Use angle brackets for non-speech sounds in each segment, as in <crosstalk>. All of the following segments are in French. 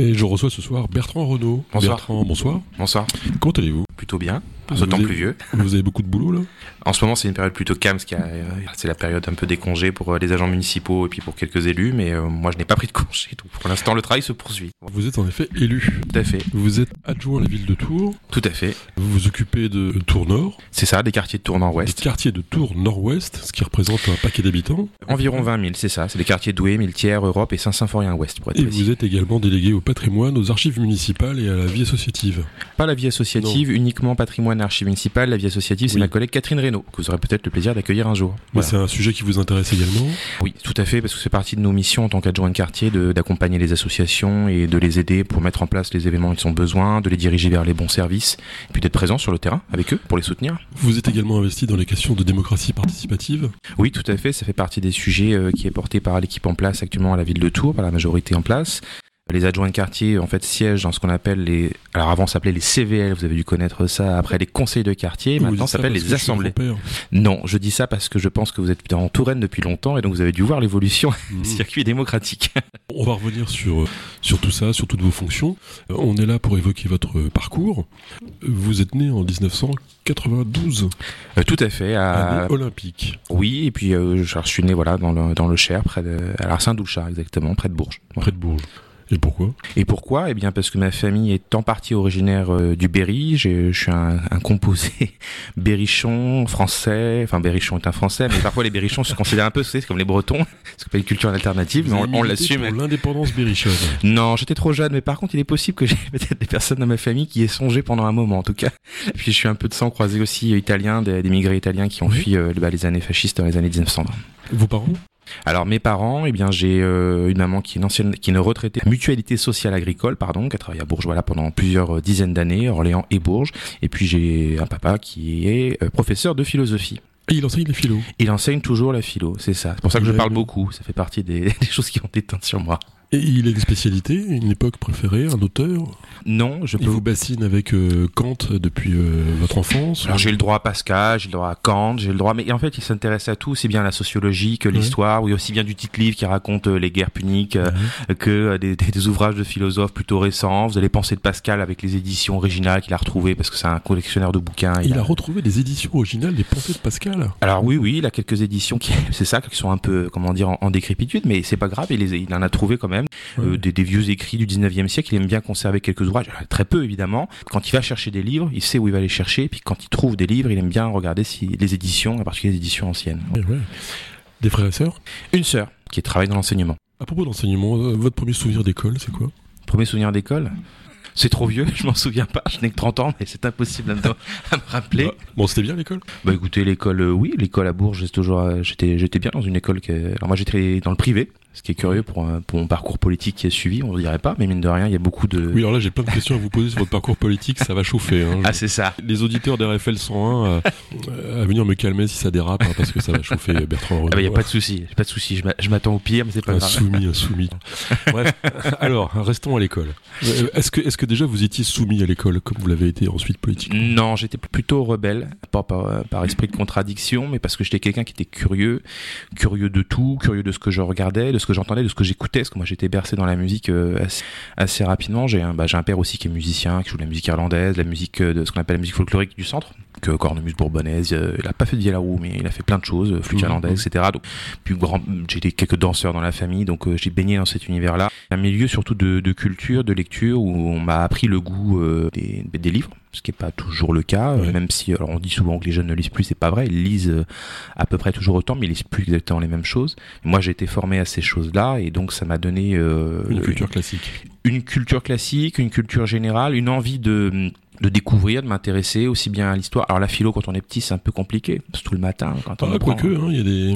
Et je reçois ce soir Bertrand Renault. Bonsoir. Bertrand, bonsoir. Bonsoir. Comment allez-vous? Plutôt bien. Temps avez- pluvieux. Vous avez beaucoup de boulot là En ce moment, c'est une période plutôt calme, parce euh, c'est la période un peu des congés pour euh, les agents municipaux et puis pour quelques élus, mais euh, moi, je n'ai pas pris de congé. Donc, pour l'instant, le travail se poursuit. Vous êtes en effet élu. Tout à fait. Vous êtes adjoint à la ville de Tours. Tout à fait. Vous vous occupez de Tours Nord, C'est ça, des quartiers de Tours des Nord-Ouest. quartiers de Tours Nord-Ouest, ce qui représente un paquet d'habitants. Environ 20 000, c'est ça. C'est des quartiers Douai, Miltière, Europe et Saint-Symphorien-Ouest, pour être Et précis. vous êtes également délégué au patrimoine, aux archives municipales et à la vie associative. Pas la vie associative, uniquement patrimoine et archives municipales. La vie associative, c'est Oui. ma collègue Catherine Reynaud, que vous aurez peut-être le plaisir d'accueillir un jour. Voilà. c'est un sujet qui vous intéresse également. Oui, tout à fait, parce que c'est partie de nos missions en tant qu'adjoint de quartier d'accompagner les associations et de les aider pour mettre en place les événements dont ils ont besoin, de les diriger vers les bons services, et puis d'être présent sur le terrain avec eux pour les soutenir. Vous êtes également investi dans les questions de démocratie participative. Oui, tout à fait, ça fait partie des sujets euh, qui est porté par l'équipe en place actuellement à la ville de Tours, par la majorité en place. Les adjoints de quartier, en fait, siègent dans ce qu'on appelle les. Alors avant, ça s'appelait les CVL, vous avez dû connaître ça. Après, les conseils de quartier. Maintenant, ça s'appelle les assemblées. Non, je dis ça parce que je pense que vous êtes en Touraine depuis longtemps et donc vous avez dû voir l'évolution <laughs> Mhm. du circuit démocratique. <laughs> On va revenir sur, sur tout ça, sur toutes vos fonctions. Euh, On est là pour évoquer votre parcours. Vous êtes né en 1992, Euh, tout à fait. À... olympique. Oui, et puis euh, je je suis né voilà dans le, dans le Cher, près de, à Saint-Doulchard exactement, près de Bourges. Près de Bourges. Et pourquoi? Et pourquoi? Eh bien parce que ma famille est en partie originaire euh, du Berry. J'ai- Je suis un, un composé <laughs> berrichon français. Enfin, berrichon est un français, mais parfois les berrichons se considèrent un peu, c'est comme les Bretons, ce qu'on appelle une culture alternative. Vous Mais on, l'assume. pour l'indépendance berrichonne. Non, j'étais trop jeune, mais par contre, il est possible que j'ai <laughs> peut-être des personnes dans ma famille qui aient songé pendant un moment, en tout cas. <laughs> Puis je suis un peu de sang croisé aussi euh, italien, des, des migrés italiens qui ont Oui. fui euh, bah, les années fascistes dans les années 1920. Vos parents? Alors mes parents, eh bien j'ai euh, une maman qui est une ancienne, qui est une retraitée mutualité sociale agricole, pardon, qui a travaillé à Bourges voilà pendant plusieurs euh, dizaines d'années, Orléans et Bourges. Et puis j'ai un papa qui est euh, professeur de philosophie. Et il enseigne les philo. Il enseigne toujours la philo, c'est ça. C'est pour ça que je parle beaucoup. Ça fait partie des, <laughs> des choses qui ont été teintes sur moi. Et il a une spécialité, une époque préférée, un auteur. Non, je peux. Il vous bassine avec euh, Kant depuis euh, votre enfance. Alors j'ai le droit à Pascal, j'ai le droit à Kant, j'ai le droit, mais en fait il s'intéresse à tout, aussi bien la sociologie que l'histoire, oui aussi bien du titre livre qui raconte euh, les guerres puniques que des, des- des ouvrages de philosophes plutôt récents. Vous allez penser de Pascal avec les éditions originales qu'il a retrouvées parce que c'est un collectionneur de bouquins. Il a retrouvé des éditions originales des pensées de Pascal. Alors oui, oui, il a quelques éditions qui, <laughs> c'est ça, qui sont un peu, comment dire, en, en décrépitude, mais c'est pas grave, il, les, il en a trouvé quand même euh, des, des vieux écrits du 19e siècle. Il aime bien conserver quelques ouvrages, Alors, très peu évidemment. Quand il va chercher des livres, il sait où il va les chercher, puis quand il trouve des livres, il aime bien regarder si les éditions, en particulier les éditions anciennes. Des frères et sœurs? Une sœur qui travaille dans l'enseignement. À propos d'enseignement, euh, votre premier souvenir d'école, c'est quoi? Premier souvenir d'école? C'est trop vieux, <laughs> je m'en souviens pas, je n'ai que 30 ans, mais c'est impossible à me, à me rappeler. Bah, Bon, c'était bien l'école? Bah écoutez, l'école, euh, oui, l'école à Bourges, j'étais toujours, euh, j'étais, j'étais bien dans une école que, alors moi j'étais dans le privé, ce qui est curieux pour, mon parcours politique qui est suivi, on ne dirait pas, mais mine de rien, il y a beaucoup de. Oui, alors là, j'ai plein de questions à vous poser sur votre parcours politique, ça va chauffer. hein. <laughs> Ah c'est ça. Les auditeurs d'RFL 101 euh, euh, à venir me calmer si ça dérape, hein, parce que ça va chauffer Bertrand Renaud. Ah bah y a pas de souci, pas de souci, je m'a- je m'attends au pire, mais c'est pas un grave. soumis, un soumis. Bref, alors, restons à l'école. Euh, Est-ce que, est que déjà vous étiez soumis à l'école, comme vous l'avez été ensuite politiquement? Non, j'étais plutôt rebelle, pas par, par esprit de contradiction, mais parce que j'étais quelqu'un qui était curieux, curieux de tout, curieux de ce que je regardais, de ce que j'entendais, de ce que j'écoutais, parce que moi j'étais bercé dans la musique euh, assez, rapidement. J'ai un, bah, un père aussi qui est musicien, qui joue de la musique irlandaise, la musique euh, de ce qu'on appelle la musique folklorique du centre, que cornemuse bourbonnaise. il a pas fait de roue, mais il a fait plein de choses, euh, flûte Mhm. irlandaise, etc. Donc, puis grand, j'ai été quelques danseurs dans la famille, donc euh, j'ai baigné dans cet univers-là. Un milieu surtout de, de culture, de lecture, où on m'a appris le goût euh, des, des livres, ce qui n'est pas toujours le cas, même si alors on dit souvent que les jeunes ne lisent plus, c'est pas vrai, ils lisent à peu près toujours autant, mais ils lisent plus exactement les mêmes choses. Moi, j'ai été formé à ces choses-là, et donc ça m'a donné euh, Une culture classique. une culture classique, une culture générale, une envie de de découvrir, de m'intéresser aussi bien à l'histoire. Alors la philo quand on est petit c'est un peu compliqué, c'est tout le matin quand on Ah, apprend. quoique, hein, il y a des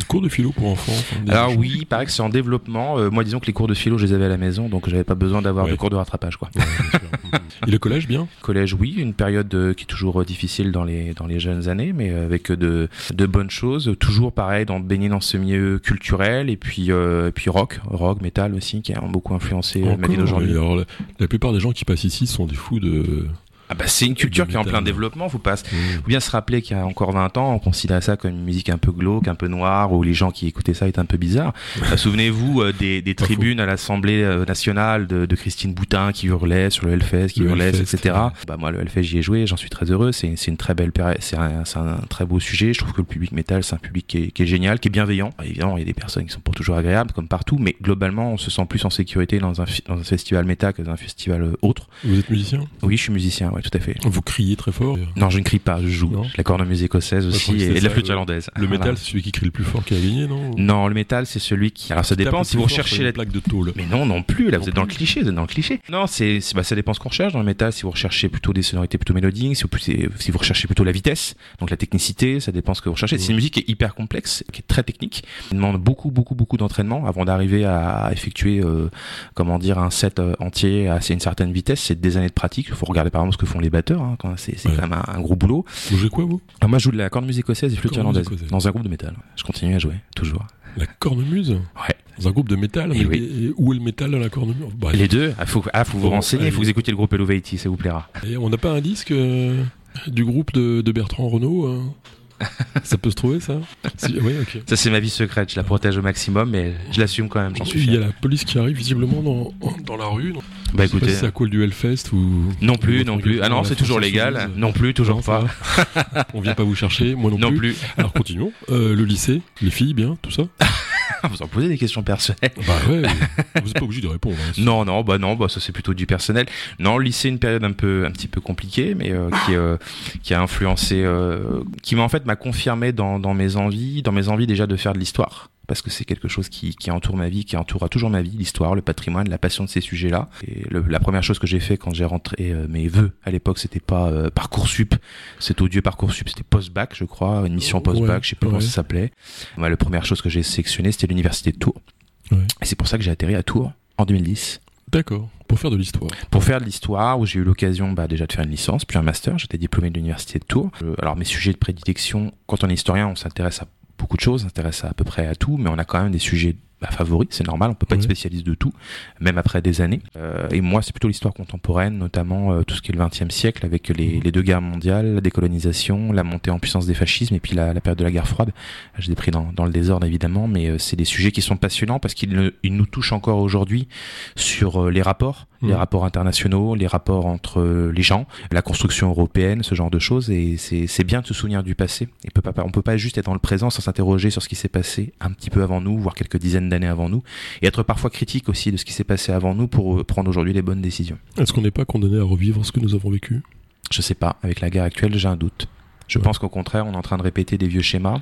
<laughs> cours de philo pour enfants. enfin, Alors oui, il paraît que c'est en développement. Euh, moi disons que les cours de philo je les avais à la maison, donc j'avais pas besoin d'avoir Ouais. de cours de rattrapage quoi. Ouais. Et le collège, bien? Collège, oui, une période euh, qui est toujours euh, difficile dans les dans les jeunes années, mais avec de de bonnes choses. Toujours pareil, dans baigner dans ce milieu culturel et puis et puis rock, rock, métal aussi, qui a beaucoup influencé euh, ma vie Encore, d'aujourd'hui. et alors, la, la plupart des gens qui passent ici sont des fous de, Ah bah c'est une culture qui est en plein développement, faut pas faut bien se rappeler qu'il y a encore 20 ans, on considérait ça comme une musique un peu glauque, un peu noire, où les gens qui écoutaient ça étaient un peu bizarres. Euh, souvenez-vous euh, des, des tribunes à l'Assemblée euh, nationale de, de, Christine Boutin qui hurlait sur le Hellfest, qui hurlait, etc. Bah moi le Hellfest j'y ai joué, j'en suis très heureux, c'est une très belle c'est un, un, très beau sujet, je trouve que le public métal c'est un public qui est, qui est, génial, qui est bienveillant. Bah, évidemment il y a des personnes qui sont pas toujours agréables comme partout, mais globalement on se sent plus en sécurité dans un, dans un festival métal que dans un festival autre. Vous êtes musicien? Oui je suis musicien, ouais tout à fait. Vous criez très fort Non, je ne crie pas, je joue. La cornemuse écossaise aussi et, la flûte irlandaise. Le métal, c'est celui qui crie le plus fort qui a gagné, non? Non, le métal, c'est celui qui. Alors ça dépend si vous recherchez la plaque de tôle. Mais non, non plus. Là, vous êtes dans le cliché, vous êtes dans le cliché. Non, c'est bah, ça dépend ce qu'on recherche dans le métal. Si vous recherchez plutôt des sonorités plutôt mélodiques, si vous, si vous recherchez plutôt la vitesse, donc la technicité, ça dépend ce que vous recherchez. C'est une musique qui est hyper complexe, qui est très technique, qui demande beaucoup, beaucoup, beaucoup d'entraînement avant d'arriver à effectuer, euh, comment dire, un set euh, entier à une certaine vitesse. C'est des années de pratique. Il faut regarder par exemple ce que font les batteurs. Hein, c'est quand même un, gros boulot. Vous jouez quoi, vous? Moi, je joue de la cornemuse écossaise et flûte irlandaise dans un groupe de métal. Je continue à jouer, toujours. La cornemuse Ouais. Dans un groupe de métal et oui. Où est le métal dans la cornemuse bah, Les deux. Ah, faut, ah, faut vous renseigner, il faut vous écouter le groupe Elevati, ça vous plaira. Et on n'a pas un disque euh, du groupe de, de Bertrand Renault hein <laughs> ça peut se trouver ça oui, Ça c'est ma vie secrète, je la protège au maximum mais je l'assume quand même, j'en suis Il y a la police qui arrive visiblement dans, dans la rue. Bah écoutez, c'est à cause du Hellfest ou Non plus, non plus. Ah non, c'est toujours légal. Non plus, toujours pas. <laughs> On vient pas vous chercher, moi non, non plus. plus. Alors continuons. Euh, le lycée, les filles, bien, tout ça <laughs> <laughs> vous en posez des questions personnelles. Bah ouais, vous n'êtes pas obligé de répondre. Hein. non, non, bah non, bah ça c'est plutôt du personnel. Non, le lycée, une période un peu, un petit peu compliquée, mais euh, qui, euh, qui a influencé, euh, qui m'a en fait m'a confirmé dans, dans mes envies, dans mes envies déjà de faire de l'histoire parce que c'est quelque chose qui, qui, entoure ma vie, qui entourera toujours ma vie, l'histoire, le patrimoine, la passion de ces sujets-là. Et la première chose que j'ai fait quand j'ai rentré euh, mes vœux à l'époque, c'était pas euh, parcoursup, cet odieux parcoursup, c'était post-bac, je crois, une mission post-bac, je sais pas comment ça s'appelait. Moi, la première chose que j'ai sélectionnée, c'était l'université de Tours. Et c'est pour ça que j'ai atterri à Tours en 2010. D'accord. Pour faire de l'histoire. Pour faire de l'histoire, où j'ai eu l'occasion bah, déjà de faire une licence, puis un master. J'étais diplômé de l'université de Tours. Euh, alors mes sujets de prédilection, quand on est historien, on s'intéresse à beaucoup de choses, s'intéresse à, à peu près à tout, mais on a quand même des sujets bah, favori, c'est normal, on peut pas être spécialiste de tout, même après des années. Euh, et moi, c'est plutôt l'histoire contemporaine, notamment euh, tout ce qui est le XXe siècle, avec les, les, deux guerres mondiales, la décolonisation, la montée en puissance des fascismes, et puis la, la période de la guerre froide. J'ai pris dans, dans le désordre évidemment, mais euh, c'est des sujets qui sont passionnants parce qu'ils nous touchent encore aujourd'hui sur les rapports, les mmh. rapports internationaux, les rapports entre les gens, la construction européenne, ce genre de choses. Et c'est bien de se souvenir du passé. Et peut pas, on peut pas juste être dans le présent sans s'interroger sur ce qui s'est passé un petit peu avant nous, voire quelques dizaines d'années avant nous, et être parfois critique aussi de ce qui s'est passé avant nous pour euh, prendre aujourd'hui les bonnes décisions. Est-ce qu'on n'est pas condamné à revivre ce que nous avons vécu? Je sais pas, avec la guerre actuelle, j'ai un doute. Je pense qu'au contraire, on est en train de répéter des vieux schémas.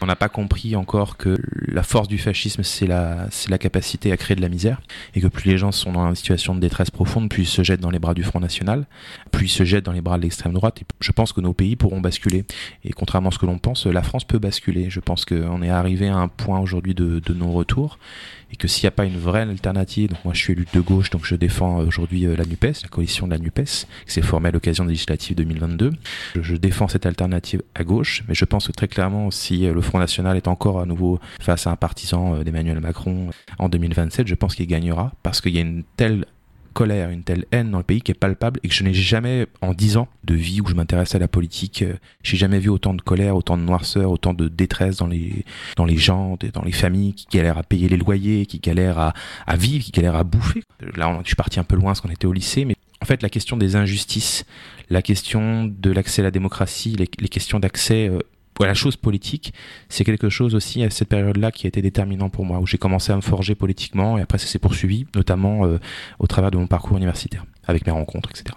On n'a pas compris encore que la force du fascisme, c'est la, c'est la capacité à créer de la misère, et que plus les gens sont dans une situation de détresse profonde, plus ils se jettent dans les bras du Front National, plus ils se jettent dans les bras de l'extrême droite. Je pense que nos pays pourront basculer. Et contrairement à ce que l'on pense, la France peut basculer. Je pense qu'on est arrivé à un point aujourd'hui de, de non-retour, et que s'il n'y a pas une vraie alternative, donc moi je suis élu de gauche, donc je défends euh, aujourd'hui euh, la NUPES, la coalition de la NUPES, qui s'est formée à l'occasion des législatives 2022. Je, défends cette alternative à gauche, mais je pense que très clairement, si euh, le Front National est encore à nouveau face à un partisan d'Emmanuel Macron en 2027, je pense qu'il gagnera, parce qu'il y a une telle colère, une telle haine dans le pays qui est palpable et que je n'ai jamais, en dix ans de vie où je m'intéresse à la politique, euh, j'ai jamais vu autant de colère, autant de noirceur, autant de détresse dans les, dans les gens, dans les familles qui galèrent à payer les loyers, qui galèrent à, à vivre, qui galèrent à bouffer. Là, je suis parti un peu loin parce qu'on était au lycée, mais en fait, la question des injustices, la question de l'accès à la démocratie, les, les questions d'accès euh, la chose politique, c'est quelque chose aussi à cette période-là qui a été déterminant pour moi, où j'ai commencé à me forger politiquement et après ça s'est poursuivi, notamment euh, au travers de mon parcours universitaire, avec mes rencontres, etc.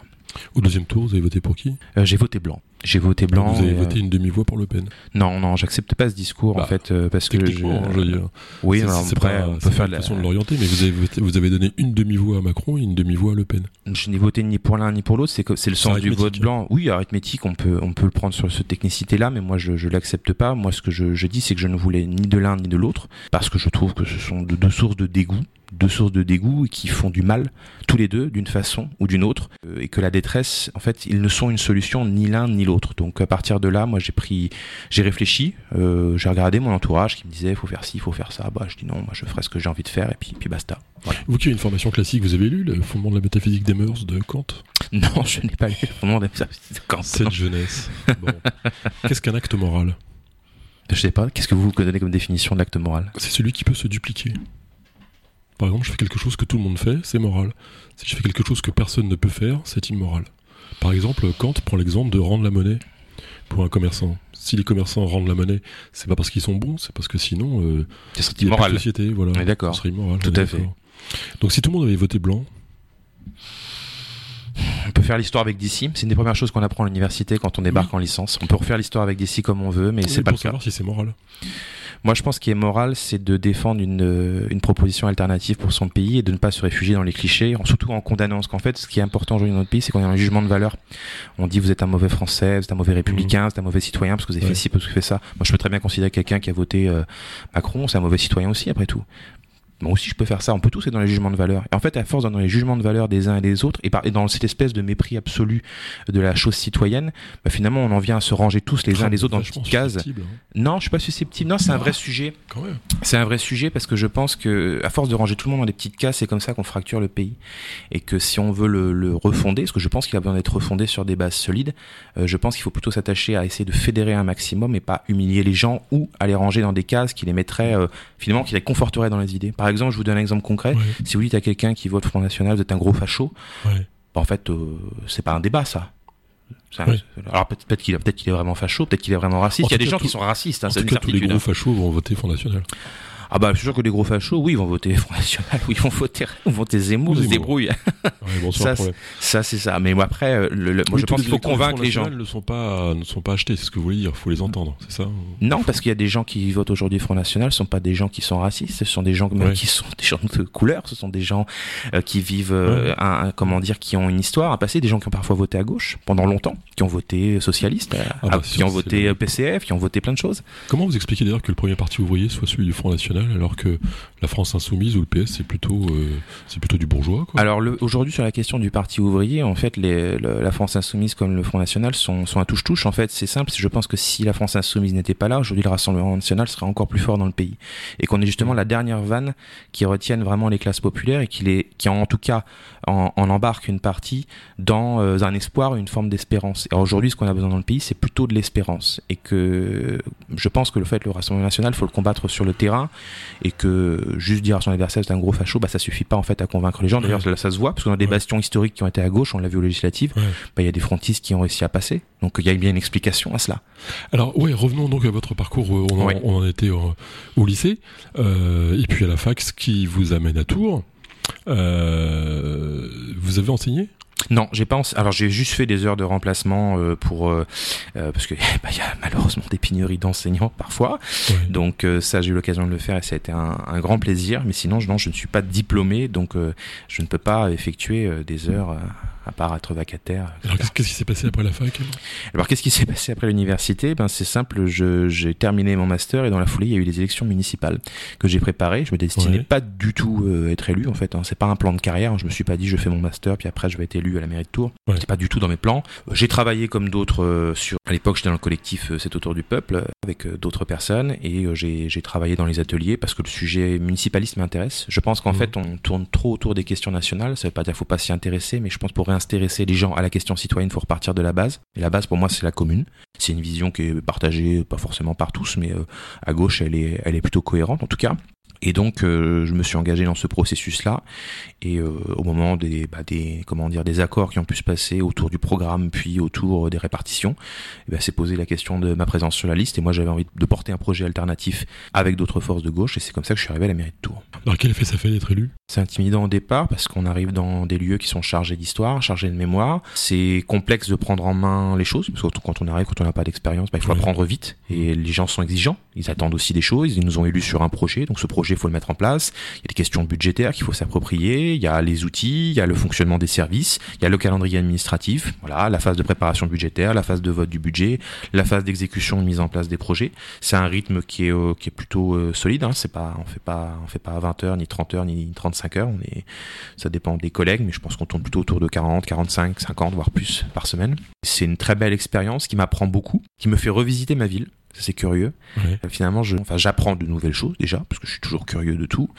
Au deuxième tour, vous avez voté pour qui? Euh, J'ai voté blanc. J'ai voté blanc. Vous avez voté une demi-voix pour Le Pen Non, non, j'accepte pas ce discour en bah, fait euh, parce que je... je veux dire. Oui, c'est après, on peut faire la façon de l'orienter, mais vous avez vous avez donné une demi-voix à Macron et une demi-voix à Le Pen. Je n'ai voté ni pour l'un ni pour l'autre. C'est c'est le sens du vote blanc. Oui, arithmétique, on peut on peut le prendre sur cette technicité-là, mais moi je je l'accepte pas. Moi, ce que je, je dis, c'est que je ne voulais ni de l'un ni de l'autre parce que je trouve que ce sont deux sources de dégoût deux sources de dégoût qui font du mal tous les deux d'une façon ou d'une autre euh, et que la détresse en fait ils ne sont une solution ni l'un ni l'autre donc à partir de là moi j'ai pris j'ai réfléchi euh, j'ai regardé mon entourage qui me disait faut faire ci faut faire ça bah je dis non moi je ferai ce que j'ai envie de faire et puis puis basta vous qui avez une formation classique vous avez lu le fondement de la métaphysique des mœurs de Kant? <laughs> Non, je n'ai pas lu le fondement des camp. Cette jeunesse. Bon. <laughs> Qu'est-ce qu'un acte moral? Je sais pas. Qu'est-ce que vous donnez comme définition de l'acte moral? C'est celui qui peut se dupliquer. Par exemple, je fais quelque chose que tout le monde fait, c'est moral. Si je fais quelque chose que personne ne peut faire, c'est immoral. Par exemple, Kant prend l'exemple de rendre la monnaie pour un commerçant. Si les commerçants rendent la monnaie, c'est pas parce qu'ils sont bons, c'est parce que sinon, euh, c'est immoral. société, voilà. D'accord. Ce serait immoral. Tout à fait. Donc si tout le monde avait voté blanc, on peut faire l'histoire avec DC. C'est une des premières choses qu'on apprend à l'université quand on débarque en licence. On peut refaire l'histoire avec DC comme on veut, mais c'est pas pour le savoir si c'est moral. Moi, je pense ce qui est moral, c'est de défendre une, euh, une, proposition alternative pour son pays et de ne pas se réfugier dans les clichés, surtout en condamnant. Parce qu'en fait, ce qui est important aujourd'hui dans notre pays, c'est qu'on a un jugement de valeur. On dit vous êtes un mauvais Français, vous êtes un mauvais républicain, mmh. vous êtes un mauvais citoyen parce que vous avez fait ci, parce que vous avez fait ça. Moi, je peux très bien considérer quelqu'un qui a voté euh, Macron, c'est un mauvais citoyen aussi, après tout moi aussi je peux faire ça, on peut tous être dans les jugements de valeur. Et en fait, à force dans les jugements de valeur des uns et des autres, et, par, et dans cette espèce de mépris absolu de la chose citoyenne, bah finalement on en vient à se ranger tous les uns et les autres dans une petite case. Hein. Non, je suis pas susceptible. Non, c'est un vrai sujet. C'est un vrai sujet parce que je pense que à force de ranger tout le monde dans des petites cases, c'est comme ça qu'on fracture le pays. Et que si on veut le, le refonder, parce que je pense qu'il a besoin d'être refondé sur des bases solides, euh, je pense qu'il faut plutôt s'attacher à essayer de fédérer un maximum et pas humilier les gens ou à les ranger dans des cases qui les mettraient euh, finalement qui les conforteraient dans les idées. Par exemple, je vous donne un exemple concret. Si vous dites à quelqu'un qui vote Front National, vous êtes un gros facho, bah, en fait, euh, c'est pas un débat, ça. Alors peut-être qu'il peut est vraiment facho, peut-être qu'il est vraiment raciste. Il y a des gens qui sont racistes. Hein, en tout cas, tous les gros fachos vont voter Front National. Ah bah je suis sûr que les gros fachos, oui, ils vont voter Front National, oui, ils vont voter, ils vont voter Zemmour, ils se débrouillent. ça, ça c'est ça. Mais moi après, euh, le, moi je pense qu'il faut convaincre les gens. Ne sont pas ne sont pas achetés, c'est ce que vous voulez dire. Il faut les entendre, c'est ça? Non, parce qu'il y a des gens qui votent aujourd'hui Front National, ce sont pas des gens qui sont racistes, ce sont des gens qui sont des gens de couleur, ce sont des gens euh, qui vivent, euh, un, comment dire, qui ont une histoire, un passé, des gens qui ont parfois voté à gauche pendant longtemps, qui ont voté socialiste, ah bah, qui ont voté PCF, qui ont voté plein de choses. Comment vous expliquez d'ailleurs que le premier parti ouvrier soit celui du Front National? Alors que la France insoumise ou le PS c'est plutôt euh, plutôt du bourgeois. Alors aujourd'hui sur la question du parti ouvrier en fait la France insoumise comme le Front national sont, sont à touche-touche. En fait c'est simple je pense que si la France insoumise n'était pas là aujourd'hui le Rassemblement national serait encore plus fort dans le pays. Et qu'on est justement la dernière vanne qui retienne vraiment les classes populaires et qui les qui en tout cas en, embarque une partie dans euh, un espoir une forme d'espérance. Et aujourd'hui ce qu'on a besoin dans le pays c'est plutôt de l'espérance. Et que je pense que le fait le Rassemblement national faut le combattre sur le terrain et que juste dire à son adversaire c'est un gros facho, bah ça suffit pas en fait à convaincre les gens. D'ailleurs ça se voit parce qu'on a des bastions historiques qui ont été à gauche, on l'a vu aux législatives. Bah il y a des frontistes qui ont réussi à passer, donc il y a bien une explication à cela. Alors ouais, revenons donc à votre parcours. On en, on en était au, lycée euh, et puis à la fac, ce qui vous amène à Tours. Euh, vous avez enseigné? Non, j'ai pas. Alors j'ai juste fait des heures de remplacement euh, pour euh, parce que <laughs> bah, y a malheureusement des pénuries d'enseignants parfois. Donc ça j'ai eu l'occasion de le faire et ça a été un, un grand plaisir. Mais sinon non, je ne suis pas diplômé, donc je ne peux pas effectuer des heures à part être vacataire. Alors qu'est-ce qui s'est passé après la fac Alors qu'est-ce qui s'est passé après l'université? Ben c'est simple, j'ai terminé mon master et dans la foulée il y a eu les élections municipales que j'ai préparées. Je me destinais pas du tout à être élu en fait. Hein. C'est pas un plan de carrière. Je me suis pas dit je fais mon master puis après je vais être élu à la mairie de Tours. Ouais. C'est pas du tout dans mes plans. J'ai travaillé comme d'autres euh, sur. À l'époque j'étais dans le collectif euh, C'est autour du peuple euh, avec d'autres personnes et j'ai travaillé dans les ateliers parce que le sujet municipaliste m'intéresse. Je pense qu'en mmh. fait on tourne trop autour des questions nationales. Ça veut pas dire qu'il faut pas s'y intéresser, mais je pense pour intéresser les gens à la question citoyenne, il faut repartir de la base. Et la base, pour moi, c'est la commune. C'est une vision qui est partagée, pas forcément par tous, mais euh, à gauche, elle est, elle est plutôt cohérente, en tout cas. Et donc, euh, je me suis engagé dans ce processus-là. Et euh, au moment des, bah, des, comment dire, des accords qui ont pu se passer autour du programme, puis autour des répartitions, eh ben, c'est posé la question de ma présence sur la liste. Et moi, j'avais envie de porter un projet alternatif avec d'autres forces de gauche. Et c'est comme ça que je suis arrivé à la mairie de Tours. Alors, quel effet ça fait d'être élu? C'est intimidant au départ parce qu'on arrive dans des lieux qui sont chargés d'histoire, chargés de mémoire. C'est complexe de prendre en main les choses parce que quand on arrive, quand on n'a pas d'expérience, bah, il faut apprendre vite. Et les gens sont exigeants. Ils attendent aussi des choses. Ils nous ont élus sur un projet. Donc, ce projet il faut le mettre en place. Il y a des questions budgétaires qu'il faut s'approprier. Il y a les outils, il y a le fonctionnement des services, il y a le calendrier administratif. Voilà, la phase de préparation budgétaire, la phase de vote du budget, la phase d'exécution, de mise en place des projets. C'est un rythme qui est euh, qui est plutôt euh, solide. Hein. C'est pas, on fait pas, on fait pas 20 heures, ni 30 heures, ni 35 heures. On est, ça dépend des collègues, mais je pense qu'on tourne plutôt autour de 40, 45, 50, voire plus par semaine. C'est une très belle expérience qui m'apprend beaucoup, qui me fait revisiter ma ville c'est curieux. Ouais. Euh, Finalement, je, enfin, j'apprends de nouvelles choses déjà, parce que je suis toujours curieux de tout,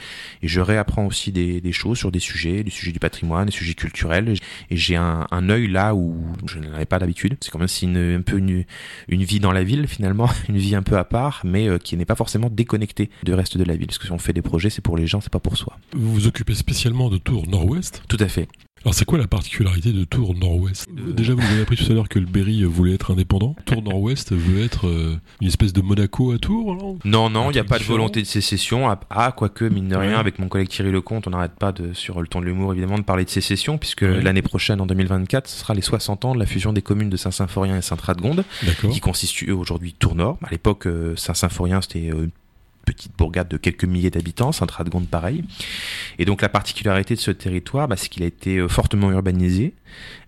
et je réapprends aussi des, des choses sur des sujets, des sujets du patrimoine, des sujets culturels, et j'ai un, un œil là où je n'en avais pas d'habitude. C'est quand même si une, un peu une, une vie dans la ville finalement, <laughs> une vie un peu à part, mais euh, qui n'est pas forcément déconnectée du reste de la ville. Parce que si on fait des projets, c'est pour les gens, c'est pas pour soi. Vous vous occupez spécialement de Tours Nord-Ouest? Tout à fait. Alors c'est quoi la particularité de Tours Nord-Ouest Euh, Déjà vous avez appris tout à l'heure que le Berry voulait être indépendant. <laughs> Tours Nord-Ouest veut être euh, une espèce de Monaco à Tours non Non, il n'y a pas de volonté de sécession. Ah, Ah, quoique, mine de rien, Ouais. avec mon collègue Thierry Lecomte, on n'arrête pas de, sur le ton de l'humour, évidemment, de parler de sécession, puisque Ouais. l'année prochaine, en 2024, ce sera les 60 ans de la fusion des communes de Saint-Symphorien et Saint-Radegonde, qui constitue aujourd'hui Tours-Nord. À l'époque, euh, Saint-Symphorien, c'était euh, une petite bourgade de quelques milliers d'habitants, Saint-Radegonde pareil. Et donc la particularité de ce territoire, bah, c'est qu'il a été euh, fortement urbanisé.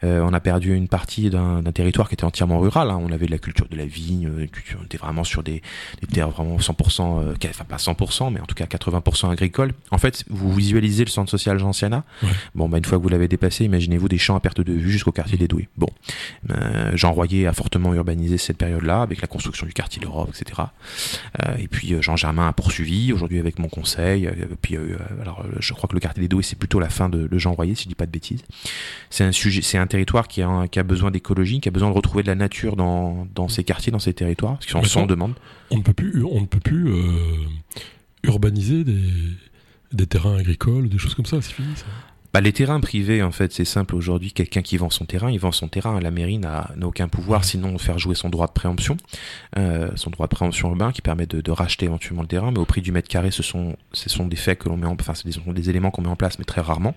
Euh, on a perdu une partie d'un territoire qui était entièrement rural. hein. On avait de la culture de la vigne, euh, culture- on était vraiment sur des, des terres vraiment 100%, euh, qu'a- enfin pas 100%, mais en tout cas 80% agricoles. En fait, vous visualisez le centre social Gentiana. Ouais. Bon, bah, une fois que vous l'avez dépassé, imaginez-vous des champs à perte de vue jusqu'au quartier des Doués. Bon, Jean Royer a fortement urbanisé cette période-là avec la construction du quartier d'Europe, etc. Euh, et puis Jean Germain poursuivi aujourd'hui avec mon conseil. Euh, puis euh, alors euh, je crois que le quartier des Doués c'est plutôt la fin de, de Jean Royer si je dis pas de bêtises. C'est un sujet, c'est un territoire qui a, un- qui a besoin d'écologie, qui a besoin de retrouver de la nature dans, dans ces quartiers, dans ces territoires, parce qu'ils sont D'accord. demande. On ne peut plus, on ne peut plus euh, urbaniser des, des terrains agricoles, des choses comme ça. C'est fini ça. Bah, les terrains privés, en fait, c'est simple aujourd'hui. Quelqu'un qui vend son terrain, il vend son terrain. La mairie n'a aucun pouvoir sinon faire jouer son droit de préemption, euh, son droit de préemption urbain qui permet de, de racheter éventuellement le terrain. Mais au prix du mètre carré, ce sont, ce sont des faits que l'on met en, enfin, ce sont des éléments qu'on met en place, mais très rarement.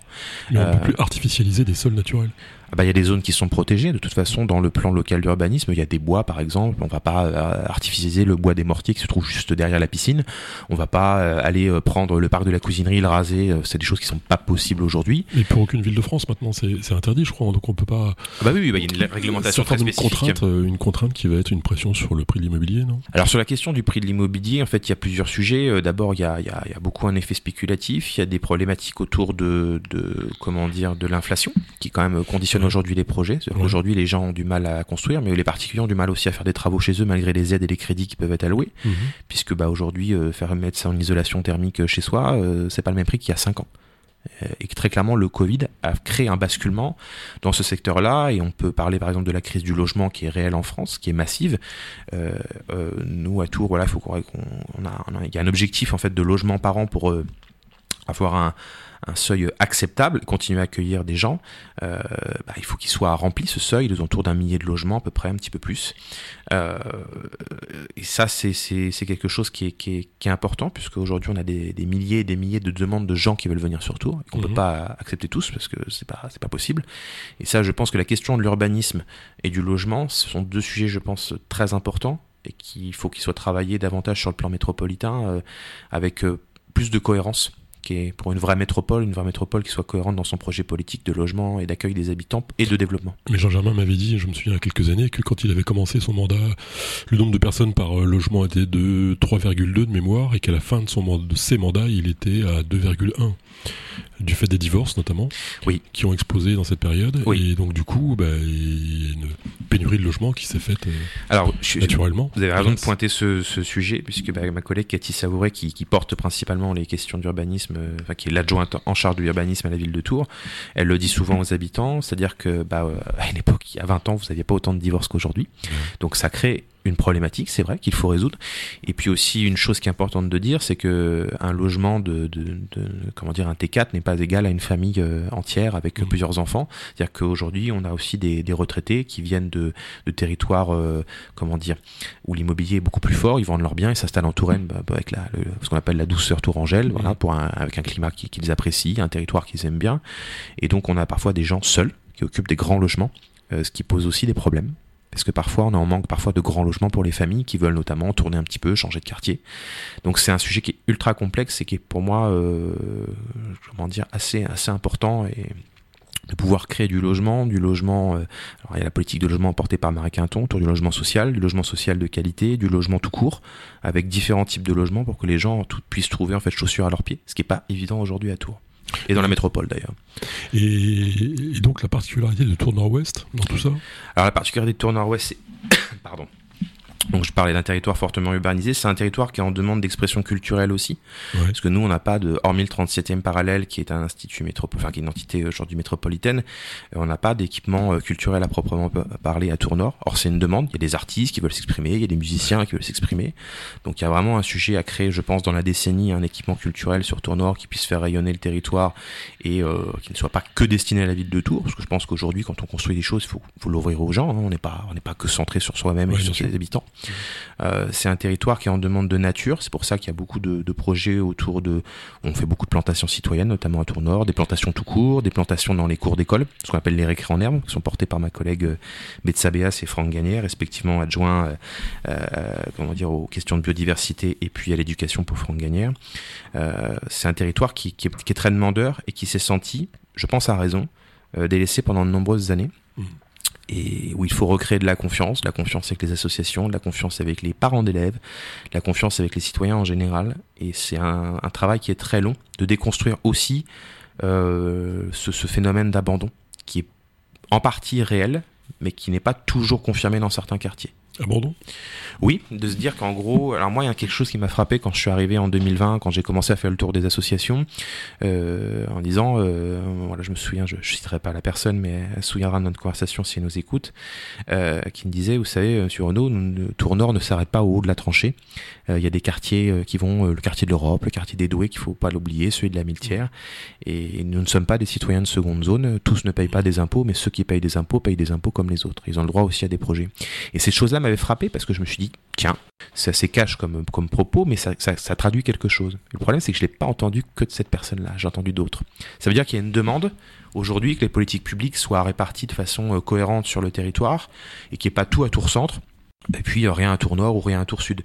Mais on Euh, peut plus artificialiser des sols naturels. Ah bah, il y a des zones qui sont protégées. De toute façon, dans le plan local d'urbanisme, il y a des bois, par exemple. On va pas euh, artificialiser le bois des mortiers qui se trouve juste derrière la piscine. On va pas euh, aller euh, prendre le parc de la cousinerie, le raser. C'est des choses qui sont pas possibles aujourd'hui. Et pour aucune ville de France maintenant, c'est interdit, je crois. Donc on peut pas. Ah bah oui, oui, bah, il y a une réglementation très spécifique. contraintes, euh, une contrainte qui va être une pression sur le prix de l'immobilier, non? Alors sur la question du prix de l'immobilier, en fait, il y a plusieurs sujets. D'abord, il y a, il y, a, il y a beaucoup un effet spéculatif. Il y a des problématiques autour de, de comment dire, de l'inflation, qui quand même conditionne Aujourd'hui les projets. Ouais. Aujourd'hui, les gens ont du mal à construire, mais les particuliers ont du mal aussi à faire des travaux chez eux malgré les aides et les crédits qui peuvent être alloués. Puisque bah aujourd'hui, euh, faire mettre ça en isolation thermique euh, chez soi, euh, c'est pas le même prix qu'il y a 5 ans. Euh, Et que très clairement, le Covid a créé un basculement dans ce secteur-là. Et on peut parler par exemple de la crise du logement qui est réelle en France, qui est massive. Euh, nous, à Tours, voilà, faut qu'on, on a, on a- il y a un objectif en fait de logement par an pour avoir un, un seuil acceptable, continuer à accueillir des gens. Euh, bah, il faut qu'il soit rempli ce seuil, de autour d'un millier de logements à peu près, un petit peu plus. Euh, et ça, c'est, quelque chose qui est, qui est, qui est important, puisque aujourd'hui on a des, des milliers et des milliers de demandes de gens qui veulent venir sur Tours, et qu'on Mhm. peut pas accepter tous, parce que c'est pas, pas possible. Et ça, je pense que la question de l'urbanisme et du logement, ce sont deux sujets, je pense, très importants, et qu'il faut qu'ils soient travaillés davantage sur le plan métropolitain, euh, avec euh, plus de cohérence pour une vraie métropole, une vraie métropole qui soit cohérente dans son projet politique de logement et d'accueil des habitants et de développement. Mais Jean-Germain m'avait dit, je me souviens il y a quelques années, que quand il avait commencé son mandat, le nombre de personnes par euh, logement était de 3,2 de mémoire et qu'à la fin de ses mandats, il était à 2,1. Du fait des divorces notamment, Oui. qui ont explosé dans cette période. Oui. Et donc du coup, bah, il y a une pénurie de logement qui s'est faite euh, Alors, je, naturellement. Vous avez raison de pointer ce, ce sujet, puisque bah, ma collègue Cathy Savouret, qui, qui porte principalement les questions d'urbanisme, euh, enfin, qui est l'adjointe en charge de l'urbanisme à la ville de Tours, elle le dit souvent aux habitants, c'est-à-dire que bah, euh, à une époque, il y a 20 ans, vous n'aviez pas autant de divorces qu'aujourd'hui. Donc ça crée une problématique, c'est vrai, qu'il faut résoudre. Et puis aussi, une chose qui est importante de dire, c'est que un logement de, de, de- comment dire, un T4 n'est pas égal à une famille euh, entière avec Mhm. plusieurs enfants. C'est-à-dire qu'aujourd'hui, on a aussi des, des retraités qui viennent de, de territoires, euh, comment dire, où l'immobilier est beaucoup plus fort, ils vendent leurs biens et s'installent en Touraine bah, bah, avec la, le- ce qu'on appelle la douceur tourangelle, voilà, Mhm. pour un, avec un climat qui- qu'ils apprécient, un territoire qu'ils aiment bien. Et donc on a parfois des gens seuls qui occupent des grands logements, euh, ce qui pose aussi des problèmes. Parce que parfois, on en manque parfois de grands logements pour les familles qui veulent notamment tourner un petit peu, changer de quartier. Donc c'est un sujet qui est ultra complexe et qui est pour moi, euh, comment dire, assez, assez important et de pouvoir créer du logement, du logement. euh, alors il y a la politique de logement portée par Marie Quinton, autour du logement social, du logement social de qualité, du logement tout court, avec différents types de logements pour que les gens puissent trouver en fait chaussures à leurs pieds, ce qui est pas évident aujourd'hui à Tours et dans la métropole d'ailleurs. Et, et donc la particularité de Tour Nord-Ouest dans tout ça? Alors la particularité de Tour Nord-Ouest, c'est <coughs> pardon, Donc je parlais d'un territoire fortement urbanisé, c'est un territoire qui est en demande d'expression culturelle aussi, parce que nous on n'a pas de, hormis le 37e parallèle qui est un institut métropolitain, enfin qui est une entité aujourd'hui métropolitaine, euh, on n'a pas d'équipement euh, culturel à proprement parler à Tournord. Or c'est une demande, il y a des artistes qui veulent s'exprimer, il y a des musiciens qui veulent s'exprimer, donc il y a vraiment un sujet à créer, je pense, dans la décennie, un équipement culturel sur Tournord qui puisse faire rayonner le territoire et euh, qui ne soit pas que destiné à la ville de Tours, parce que je pense qu'aujourd'hui quand on construit des choses, il faut, faut l'ouvrir aux gens, hein. on n'est pas on n'est pas que centré sur soi-même et sur ses habitants. Euh, c'est un territoire qui est en demande de nature. C'est pour ça qu'il y a beaucoup de, projets autour de. On fait beaucoup de plantations citoyennes, notamment à Tour-Nord, des plantations tout court, des plantations dans les cours d'école, ce qu'on appelle les récrés en herbe, qui sont portés par ma collègue euh, Betsabéas et Franck Gagné, respectivement adjoints euh, comment dire, aux questions de biodiversité et puis à l'éducation pour Franck Gagné. C'est un territoire qui, qui, est, qui, est, très demandeur et qui s'est senti, je pense à raison, délaissé pendant de nombreuses années. Mmh et où il faut recréer de la confiance, la confiance avec les associations, de la confiance avec les parents d'élèves, la confiance avec les citoyens en général. Et c'est un, travail qui est très long de déconstruire aussi euh, ce phénomène d'abandon qui est en partie réel, mais qui n'est pas toujours confirmé dans certains quartiers. Abandon Oui, de se dire qu'en gros, alors moi il y a quelque chose qui m'a frappé quand je suis arrivé en 2020, quand j'ai commencé à faire le tour des associations, euh, en disant, euh, voilà, je me souviens, je, je citerai pas la personne, mais elle souviendra de notre conversation si elle nous écoute, euh, qui me disait, vous savez, sur Renault, Tour Nord ne s'arrête pas au haut de la tranchée. Euh, il y a des quartiers euh, qui vont, euh, le quartier de l'Europe, le quartier des Doués, qu'il faut pas l'oublier, celui de la Miltière, et nous ne sommes pas des citoyens de seconde zone. Tous ne payent pas des impôts, mais ceux qui payent des impôts payent des impôts comme les autres. Ils ont le droit aussi à des projets. Et ces choses-là m'avait frappé parce que je me suis dit, tiens, c'est assez cash comme, comme propos, mais ça, ça, ça traduit quelque chose. Le problème, c'est que je l'ai pas entendu que de cette personne-là, j'ai entendu d'autres. Ça veut dire qu'il y a une demande aujourd'hui que les politiques publiques soient réparties de façon cohérente sur le territoire et qu'il n'y ait pas tout à tour centre, et puis rien à tour nord ou rien à tour sud.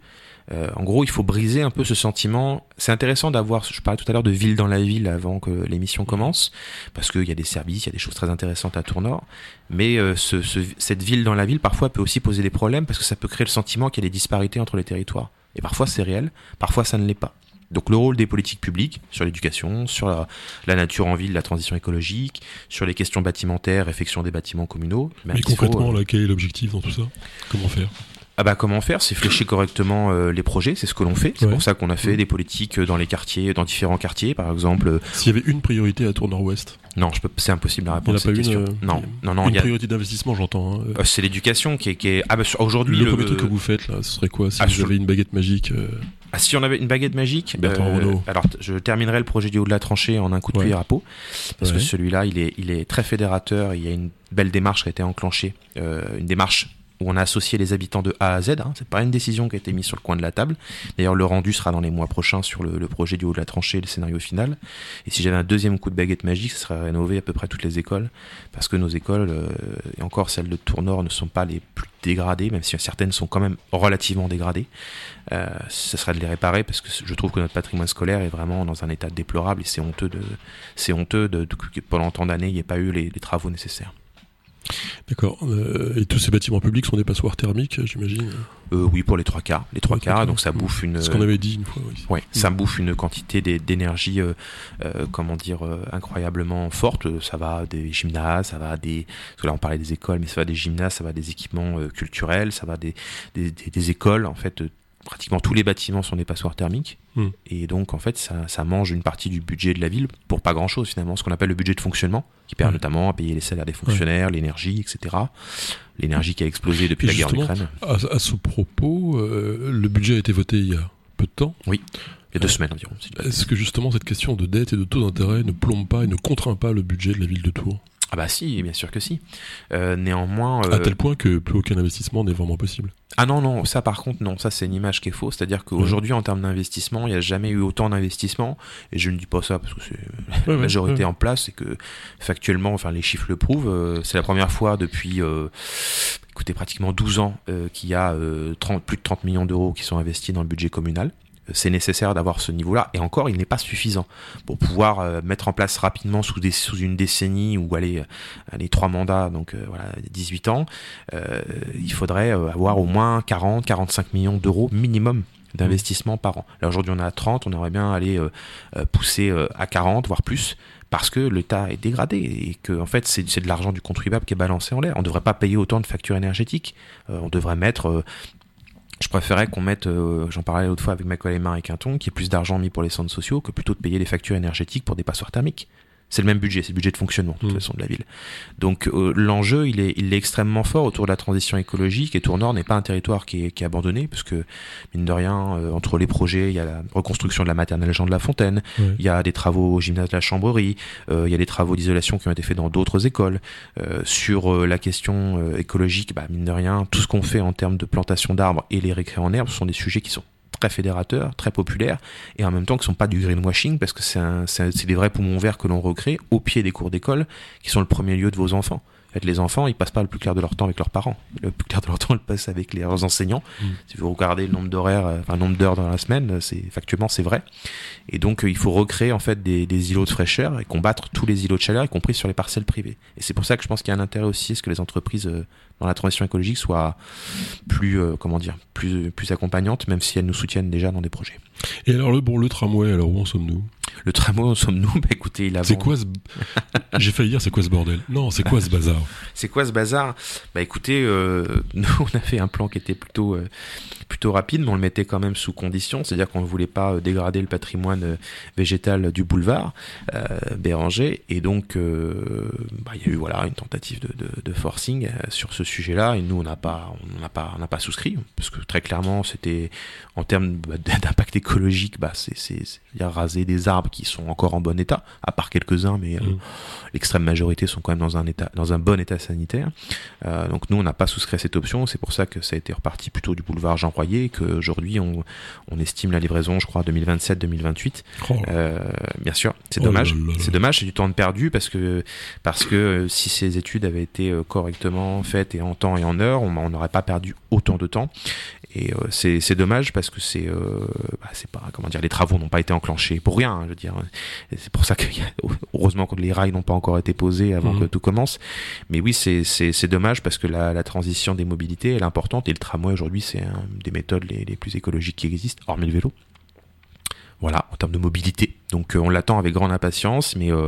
Euh, en gros, il faut briser un peu ce sentiment. C'est intéressant d'avoir, je parlais tout à l'heure de ville dans la ville avant que l'émission commence, parce qu'il y a des services, il y a des choses très intéressantes à Tournord. Mais euh, ce, ce, cette ville dans la ville, parfois, peut aussi poser des problèmes, parce que ça peut créer le sentiment qu'il y a des disparités entre les territoires. Et parfois, c'est réel, parfois, ça ne l'est pas. Donc le rôle des politiques publiques sur l'éducation, sur la, la, nature en ville, la transition écologique, sur les questions bâtimentaires, réfection des bâtiments communaux. Ben, Mais concrètement, faut, euh... là, quel est l'objectif dans tout ça? Comment faire? Ah bah comment faire? C'est flécher correctement euh, les projets, c'est ce que l'on fait. C'est ouais. pour ça qu'on a fait des politiques dans les quartiers, dans différents quartiers, par exemple. S'il y avait une priorité à Tour Nord-Ouest Non, je peux, c'est impossible à répondre à cette question. Une, euh, non, non, non. Une y a... priorité d'investissement, j'entends. Hein. Euh, c'est l'éducation qui est, qui est... Ah bah aujourd'hui. Le, le, premier truc que vous faites là, ce serait quoi si ah, vous sur... avez une baguette magique euh... Ah, si on avait une baguette magique, euh, alors je terminerai le projet du haut de la tranchée en un coup de Ouais. cuillère à peau, parce Ouais. que celui-là, il est, il est très fédérateur. Il y a une belle démarche qui a été enclenchée, euh, une démarche où on a associé les habitants de A à Z. Hein. C'est pas une décision qui a été mise sur le coin de la table. D'ailleurs, le rendu sera dans les mois prochains sur le, projet du haut de la tranchée, le scénario final. Et si j'avais un deuxième coup de baguette magique, ce serait rénover à peu près toutes les écoles, parce que nos écoles, euh, et encore celles de Tournord, ne sont pas les plus dégradées, même si certaines sont quand même relativement dégradées. Euh, ce serait de les réparer, parce que je trouve que notre patrimoine scolaire est vraiment dans un état déplorable, et c'est honteux de, c'est honteux de, que pendant tant d'années, il n'y ait pas eu les travaux nécessaires. D'accord. Euh, et tous ces bâtiments publics sont des passoires thermiques, j'imagine? Euh, Oui, pour les trois quarts. Les trois quarts, donc ça bouffe une. Ce qu'on avait dit une fois. Oui. Ouais, ça bouffe une quantité d'énergie, euh, comment dire, incroyablement forte. Ça va des gymnases, ça va des. Parce que là, on parlait des écoles, mais ça va des gymnases, ça va des équipements culturels, ça va des, des, des, des écoles, en fait. Pratiquement tous les bâtiments sont des passoires thermiques. Mm. Et donc, en fait, ça, ça, mange une partie du budget de la ville pour pas grand chose, finalement. Ce qu'on appelle le budget de fonctionnement, qui permet ouais. notamment à payer les salaires des fonctionnaires, l'énergie, etc. L'énergie qui a explosé depuis Et la guerre en Ukraine. À, à, ce propos, euh, le budget a été voté il y a peu de temps. Oui. Il y a deux euh, semaines environ. Est-ce que justement cette question de dette et de taux d'intérêt ne plombe pas et ne contraint pas le budget de la ville de Tours? Ah bah si, bien sûr que si. Euh, néanmoins... Euh... À tel point que plus aucun investissement n'est vraiment possible. Ah non, non, ça par contre, non, ça c'est une image qui est fausse. C'est-à-dire qu'aujourd'hui, en termes d'investissement, il n'y a jamais eu autant d'investissement. Et je ne dis pas ça parce que c'est <laughs> la majorité ouais. en place, c'est que factuellement, enfin les chiffres le prouvent, euh, c'est la première fois depuis... Euh, écoutez, pratiquement 12 ans euh, qu'il y a 30, plus de 30 millions d'euros qui sont investis dans le budget communal c'est nécessaire d'avoir ce niveau-là. Et encore, il n'est pas suffisant pour pouvoir euh, mettre en place rapidement sous, une décennie ou aller euh, les trois mandats, donc euh, voilà, 18 ans, il faudrait avoir au moins 40, 45 millions d'euros minimum d'investissement par an. Là aujourd'hui on est à 30, on aimerait bien aller euh, pousser à 40, voire plus parce que l'État est dégradé et que en fait c'est de l'argent du contribuable qui est balancé en l'air. On ne devrait pas payer autant de factures énergétiques. On devrait mettre je préférais qu'on mette, euh, j'en parlais l'autre fois avec ma collègue Marie Quinton, qu'il y ait plus d'argent mis pour les centres sociaux que plutôt de payer des factures énergétiques pour des passoires thermiques. C'est le même budget, c'est le budget de fonctionnement de toute Mm. façon de la ville. Donc euh, l'enjeu, il est, il est extrêmement fort autour de la transition écologique. Et Tournord n'est pas un territoire qui est, qui est abandonné, parce que mine de rien, euh, entre les projets, il y a la reconstruction de la maternelle Jean de la Fontaine, il y a des travaux au gymnase de la Chambrerie, euh, il y a des travaux d'isolation qui ont été faits dans d'autres écoles. Euh, sur euh, la question euh, écologique, bah, mine de rien, tout ce qu'on fait en termes de plantation d'arbres et les récré en herbe, ce sont des sujets qui sont très fédérateurs, très populaires, et en même temps qui sont pas du greenwashing, parce que c'est des vrais poumons verts que l'on recrée au pied des cours d'école, qui sont le premier lieu de vos enfants. En fait, les enfants, ils passent pas le plus clair de leur temps avec leurs parents. Le plus clair de leur temps, ils le passent avec leurs enseignants. Mm. Si vous regardez le nombre d'horaires, euh, enfin, le nombre d'heures dans la semaine, euh, c'est factuellement c'est vrai. Et donc, euh, il faut recréer en fait des, des îlots de fraîcheur et combattre tous les îlots de chaleur, y compris sur les parcelles privées. Et c'est pour ça que je pense qu'il y a un intérêt aussi à ce que les entreprises euh, dans la transition écologique soient plus, euh, comment dire, plus, plus accompagnantes, même si elles nous soutiennent déjà dans des projets. Et alors, le, bon, le tramway, alors où en sommes-nous? Le tramway, <laughs> où sommes-nous Bah écoutez, il avance. C'est quoi ce... <laughs> J'ai failli dire, c'est quoi ce bordel Non, c'est quoi ce bazar C'est quoi ce bazar Bah écoutez, euh, <laughs> nous on a fait un plan qui était plutôt euh, plutôt rapide, mais on le mettait quand même sous condition, c'est-à-dire qu'on ne voulait pas euh, dégrader le patrimoine euh, végétal du boulevard euh, Béranger, et donc euh, bah, il y a eu voilà une tentative de, de, de forcing euh, sur ce sujet-là, et nous on n'a pas on n'a pas on n'a pas souscrit parce que très clairement c'était en termes bah, <laughs> d'impact écologique, bah c'est c'est c'est- il y a raser des arbres qui sont encore en bon état, à part quelques-uns, mais euh, Mm. l'extrême majorité sont quand même dans un état dans un bon état sanitaire. Euh, donc nous, on n'a pas souscrit à cette option. C'est pour ça que ça a été reparti plutôt du boulevard Jean Et qu'aujourd'hui, on, on estime la livraison, je crois, 2027-2028. Oh, Euh, bien sûr, c'est Oh dommage. C'est dommage, c'est du temps de perdu parce que parce que euh, si ces études avaient été euh, correctement faites et en temps et en heure, on n'aurait pas perdu autant de temps. Et euh, c'est dommage parce que c'est euh, bah, c'est pas comment dire les travaux n'ont pas été enclenchés pour rien. hein, je veux dire, c'est pour ça que <laughs> heureusement que les rails n'ont pas encore été posés avant Mhm. que tout commence. Mais oui, c'est dommage parce que la, la transition des mobilités elle est importante et le tramway aujourd'hui c'est un des méthodes les, plus écologiques qui existent, hormis le vélo. Voilà, en termes de mobilité. Donc euh, on l'attend avec grande impatience, mais euh,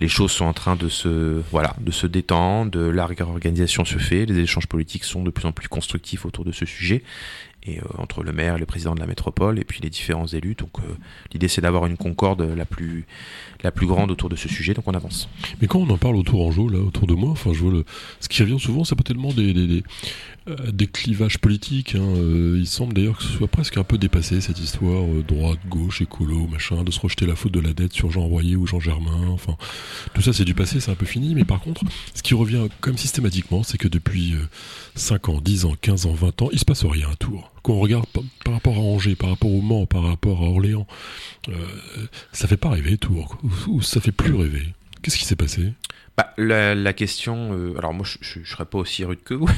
les choses sont en train de se voilà de se détendre, de la réorganisation se fait, les échanges politiques sont de plus en plus constructifs autour de ce sujet et euh, entre le maire, le président de la métropole et puis les différents élus. Donc euh, l'idée c'est d'avoir une concorde la plus la plus grande autour de ce sujet. Donc on avance. Mais quand on en parle autour en jeu, là, autour de moi, enfin, je vois ce qui revient souvent, c'est pas tellement des, des, euh, clivages politiques. Hein. Il semble d'ailleurs que ce soit presque un peu dépassé, cette histoire droite, gauche, écolo, machin, de se rejeter la faute de la dette sur Jean Royer ou Jean Germain. Enfin, tout ça, c'est du passé, c'est un peu fini. Mais par contre, ce qui revient comme systématiquement, c'est que depuis 5 ans, 10 ans, 15 ans, 20 ans, il se passe rien à Tours. Quand on regarde par, rapport à Angers, par rapport au Mans, par rapport à Orléans, euh, ça fait pas rêver Tours, ou, ou ça fait plus rêver. Qu'est-ce qui s'est passé? Bah, la, la question, euh, alors moi je, je serais pas aussi rude que vous.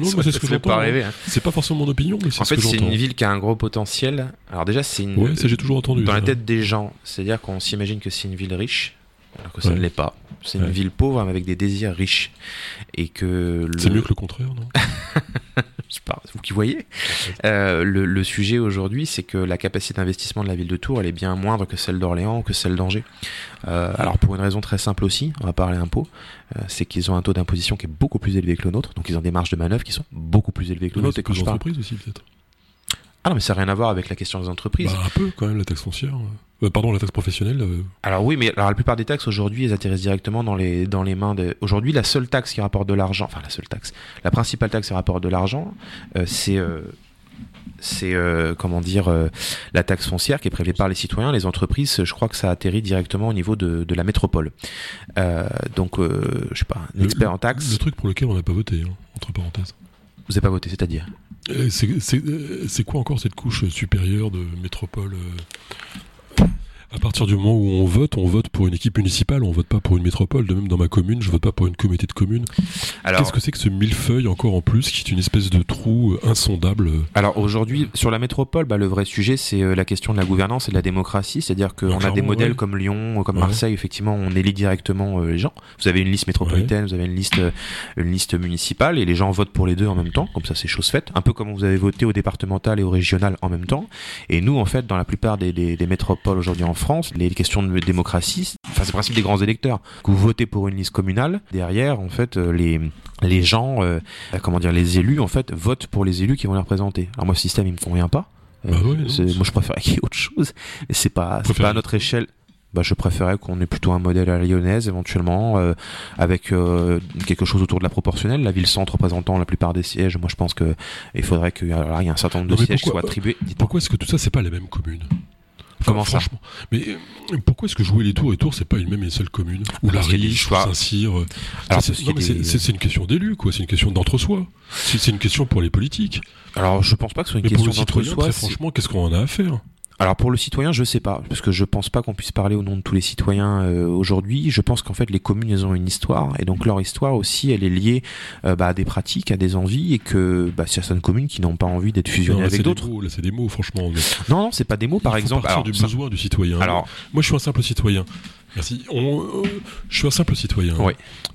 Non, <laughs> c'est ce que fait j'entends. pas hein. rêver, hein. C'est pas forcément mon opinion, mais c'est En ce fait, que c'est une ville qui a un gros potentiel. Alors déjà, c'est une Ouais, ça j'ai toujours entendu. dans la tête des gens, c'est-à-dire qu'on s'imagine que c'est une ville riche, alors que ça Ouais. ne l'est pas. C'est une ville pauvre mais avec des désirs riches, et que le... C'est mieux que le contraire, non? <laughs> Je sais pas, vous qui voyez. Euh, le, le sujet aujourd'hui, c'est que la capacité d'investissement de la ville de Tours, elle est bien moindre que celle d'Orléans, que celle d'Angers. Euh, alors pour une raison très simple aussi, on va parler impôts, euh, c'est qu'ils ont un taux d'imposition qui est beaucoup plus élevé que le nôtre, donc ils ont des marges de manœuvre qui sont beaucoup plus élevées que le nôtre. Et quand je parle... aussi, peut-être. Ah non, mais ça n'a rien à voir avec la question des entreprises. Bah, un peu, quand même, la taxe foncière. Euh, pardon, la taxe professionnelle. euh, Alors oui, mais alors la plupart des taxes aujourd'hui, elles atterrissent directement dans les dans les mains de. Aujourd'hui, la seule taxe qui rapporte de l'argent, enfin la seule taxe, la principale taxe qui rapporte de l'argent, euh, c'est c'est euh, comment dire euh, la taxe foncière qui est prélevée par les citoyens. Les entreprises, je crois que ça atterrit directement au niveau de, de la métropole. Euh, donc, je sais pas, un Le- expert en Le taxes. truc pour lequel on n'a pas voté, hein, entre parenthèses. Vous n'avez pas voté, c'est-à-dire? Euh, C'est quoi encore cette couche supérieure de métropole euh, À partir du moment où on vote, on vote pour une équipe municipale, on vote pas pour une métropole. De même, dans ma commune, je vote pas pour une comité de communes. Alors, Qu'est-ce que c'est que ce millefeuille encore en plus, qui est une espèce de trou euh, insondable euh, Alors aujourd'hui, sur la métropole, bah, le vrai sujet, c'est euh, la question de la gouvernance et de la démocratie. C'est-à-dire qu'on a des modèles ouais. comme Lyon, comme Ouais. Marseille, effectivement, on élit directement euh, les gens. Vous avez une liste métropolitaine, vous avez une liste, une liste municipale, et les gens votent pour les deux en même temps. Comme ça, c'est chose faite. Un peu comme vous avez voté au départemental et au régional en même temps. Et nous, en fait, dans la plupart des, des- des métropoles aujourd'hui en France, les questions de démocratie, enfin c'est le principe des grands électeurs. Vous votez pour une liste communale, derrière en fait euh, les les gens, euh, comment dire, les élus en fait votent pour les élus qui vont les représenter. Alors moi ce système il me convient pas. Bah non, C'est- c'est- moi je préfère <laughs> qu'il y ait autre chose. C'est pas c'est pas à notre échelle. Bah, je préférais qu'on ait plutôt un modèle à lyonnaise éventuellement euh, avec euh, quelque chose autour de la proportionnelle la ville centre représentant la plupart des sièges moi je pense que il faudrait qu'il y ait un certain nombre de Non, sièges qui soient attribués. Pourquoi est-ce que tout ça, c'est pas les mêmes communes? Enfin, Comment ça franchement. Mais euh, pourquoi est-ce que jouer les tours et tours, c'est pas une même et une seule commune Ou la choix. Saint-Cyr euh, c'est- une question d'élu, quoi. C'est une question d'entre-soi. C'est c'est une question pour les politiques. alors je pense pas que ce soit une Mais pour question d'entre-soi très franchement, qu'est-ce qu'on en a à faire? Alors pour le citoyen, je sais pas, parce que je pense pas qu'on puisse parler au nom de tous les citoyens euh, aujourd'hui. Je pense qu'en fait les communes elles ont une histoire et donc leur histoire aussi elle est liée euh, bah, à des pratiques, à des envies et que bah, certaines communes qui n'ont pas envie d'être fusionnées Non, là, avec d'autres. Là, c'est des mots, franchement. Mais Non non, c'est pas des mots par il faut exemple. partir Alors, du ça- besoin du citoyen. alors Moi, je suis un simple citoyen. Merci. On- euh, je suis un simple citoyen. Vous Donc,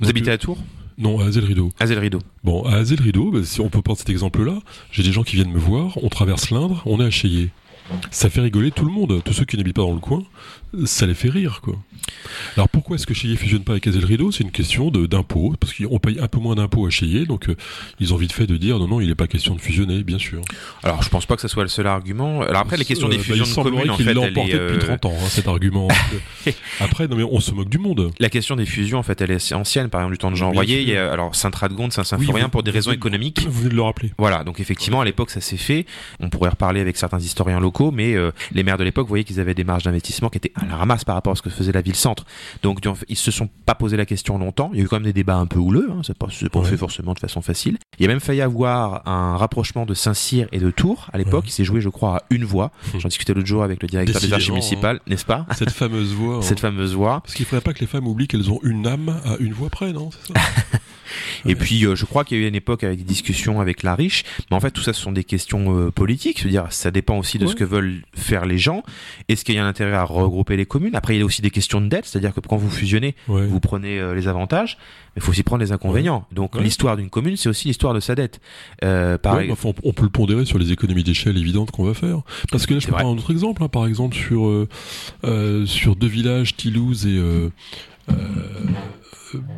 habitez à Tours, Non, à Azel Rideau. à Rideau. Bon, à Azel Rideau, bah, si on peut prendre cet exemple-là, j'ai des gens qui viennent me voir, on traverse l'Indre, on est à Cheyé. Ça fait rigoler tout le monde. Tous ceux qui n'habitent pas dans le coin, ça les fait rire, quoi. Alors pourquoi est-ce que Cheyé fusionne pas avec Azel Rideau C'est une question de- d'impôt, parce qu'on paye un peu moins d'impôts à Cheyé, donc euh, ils ont vite fait de dire non, non, il n'est pas question de fusionner, bien sûr. Alors je pense pas que ce soit le seul argument. Alors après les questions Euh, des bah, fusions il de communes en fait, elle depuis euh, 30 ans, hein, cet argument. <laughs> Après, non mais on se moque du monde. La question des fusions, en fait, elle est assez ancienne, par exemple, du temps de Jean Bien Royer. sûr. Il y a, alors, Saint-Radegonde, Oui, Saint-Symphorien, pour des raisons vous- économiques. <coughs> Vous venez de le rappeler. Voilà, donc effectivement, à l'époque, ça s'est fait. On pourrait reparler avec certains historiens locaux, mais euh, les maires de l'époque voyaient qu'ils avaient des marges d'investissement qui étaient à la ramasse par rapport à ce que faisait la ville-centre. Donc, ils se sont pas posé la question longtemps. Il y a eu quand même des débats un peu houleux, hein, c'est pas, c'est pas Ouais. fait forcément de façon facile. Il y a même failli avoir un rapprochement de Saint-Cyr et de Tours à l'époque. Ouais. Il s'est joué, je crois, à une voix. <laughs> J'en discutais l'autre jour avec le directeur des archives Décidément, municipales, n'est-ce pas? Cette fameuse voix. <laughs> hein. Cette fameuse voix. Parce qu'il faudrait pas que les femmes oublient qu'elles ont une âme à une voix près, non C'est <laughs> Et puis, euh, je crois qu'il y a eu une époque avec des discussions avec la riche, mais en fait, tout ça, ce sont des questions euh, politiques. C'est-à-dire, ça dépend aussi de ce que veulent faire les gens. Est-ce qu'il y a un intérêt à regrouper les communes? Après, il y a aussi des questions de dette, c'est-à-dire que quand vous fusionnez, Ouais. vous prenez euh, les avantages, mais il faut aussi prendre les inconvénients. Donc, l'histoire d'une commune, c'est aussi l'histoire de sa dette. Euh, pareil. on, on peut le pondérer sur les économies d'échelle évidentes qu'on va faire. Parce que là, je C'est prendre un autre exemple, hein, par exemple sur euh, euh, sur deux villages, Toulouse et euh,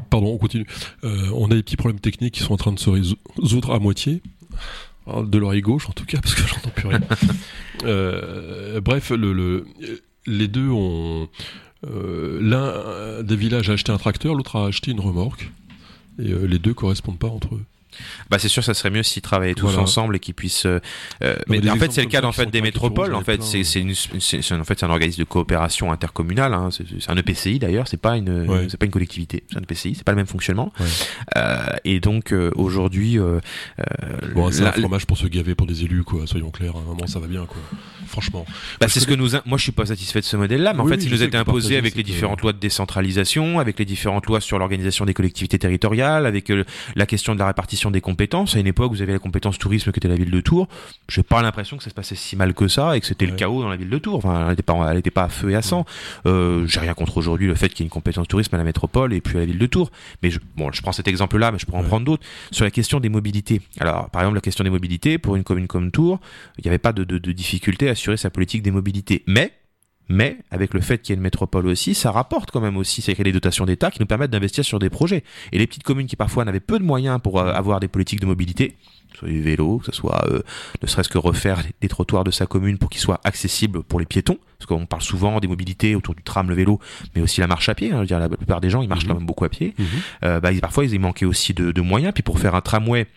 pardon, on continue. Euh, on a des petits problèmes techniques qui sont en train de se résoudre à moitié. Alors, De l'oreille gauche en tout cas, <laughs> parce que j'entends plus rien. <laughs> Euh, bref, le, le- les deux ont. euh, L'un euh, des villages a acheté un tracteur, l'autre a acheté une remorque. Et euh, les deux correspondent pas entre eux. Bah, c'est sûr, ça serait mieux s'ils travaillaient tous Voilà. ensemble et qu'ils puissent. euh, euh, mais en fait, c'est le cas en fait des métropoles. En ai fait, plein. c'est en fait c'est un organisme de coopération intercommunale. Hein. C'est un EPCI d'ailleurs. C'est pas une, Ouais. c'est pas une collectivité. C'est un EPCI. C'est pas le même fonctionnement. Ouais. Euh, et donc euh, aujourd'hui, euh, euh, Bon, c'est un fromage pour se gaver pour des élus, quoi. Soyons clairs, à un moment, ça va bien, quoi. Franchement. Bah, c'est ce que nous. a- Moi, je suis pas satisfait de ce modèle-là, mais en fait, oui, il je nous a été imposé avec les différentes lois de décentralisation, avec les différentes lois sur l'organisation des collectivités territoriales, avec euh, la question de la répartition des compétences. À une époque, vous avez la compétence tourisme qui était la ville de Tours. J'ai pas l'impression que ça se passait si mal que ça et que c'était le Ouais. chaos dans la ville de Tours. Enfin, elle n'était pas, elle était pas à feu et à sang. Euh, J'ai rien contre aujourd'hui le fait qu'il y ait une compétence tourisme à la métropole et puis à la ville de Tours. Mais je, bon, je prends cet exemple-là, mais je pourrais en Ouais. prendre d'autres sur la question des mobilités. Alors, par exemple, la question des mobilités pour une commune comme Tours, il n'y avait pas de, de, de difficulté à assurer sa politique des mobilités. Mais, mais, avec le fait qu'il y ait une métropole aussi, ça rapporte quand même aussi, c'est qu'il y a des dotations d'État qui nous permettent d'investir sur des projets. Et les petites communes qui parfois n'avaient peu de moyens pour euh, avoir des politiques de mobilité, que ce soit du vélo, que ce soit euh, ne serait-ce que refaire des trottoirs de sa commune pour qu'ils soient accessibles pour les piétons, parce qu'on parle souvent des mobilités autour du tram, le vélo, mais aussi la marche à pied. hein. Je veux dire, la plupart des gens, ils marchent Mhm. quand même beaucoup à pied. Euh, bah, parfois, ils manquaient aussi de, de moyens. Puis pour faire un tramway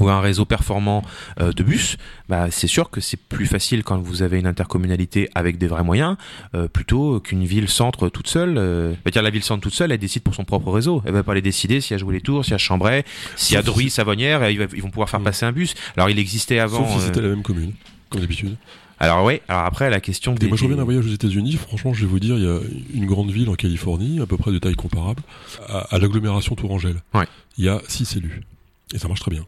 ou un réseau performant euh, de bus, bah, c'est sûr que c'est plus facile quand vous avez une intercommunalité avec des vrais moyens, euh, plutôt qu'une ville-centre toute seule. Euh, bah, dire la ville-centre toute seule, elle décide pour son propre réseau. Elle va pas les décider y a joué les tours, y a Chambray, si Druy, Savonnière, et ils, ils vont pouvoir faire Mm. passer un bus. Alors il existait avant. Sauf si euh, c'était la même commune, comme d'habitude. Alors ouais. Alors après la question des. moi, je reviens d'un voyage aux États-Unis. Franchement, je vais vous dire, il y a une grande ville en Californie, à peu près de taille comparable, à, à l'agglomération Tourangelle. Ouais. Il y a six élus. Et ça marche très bien.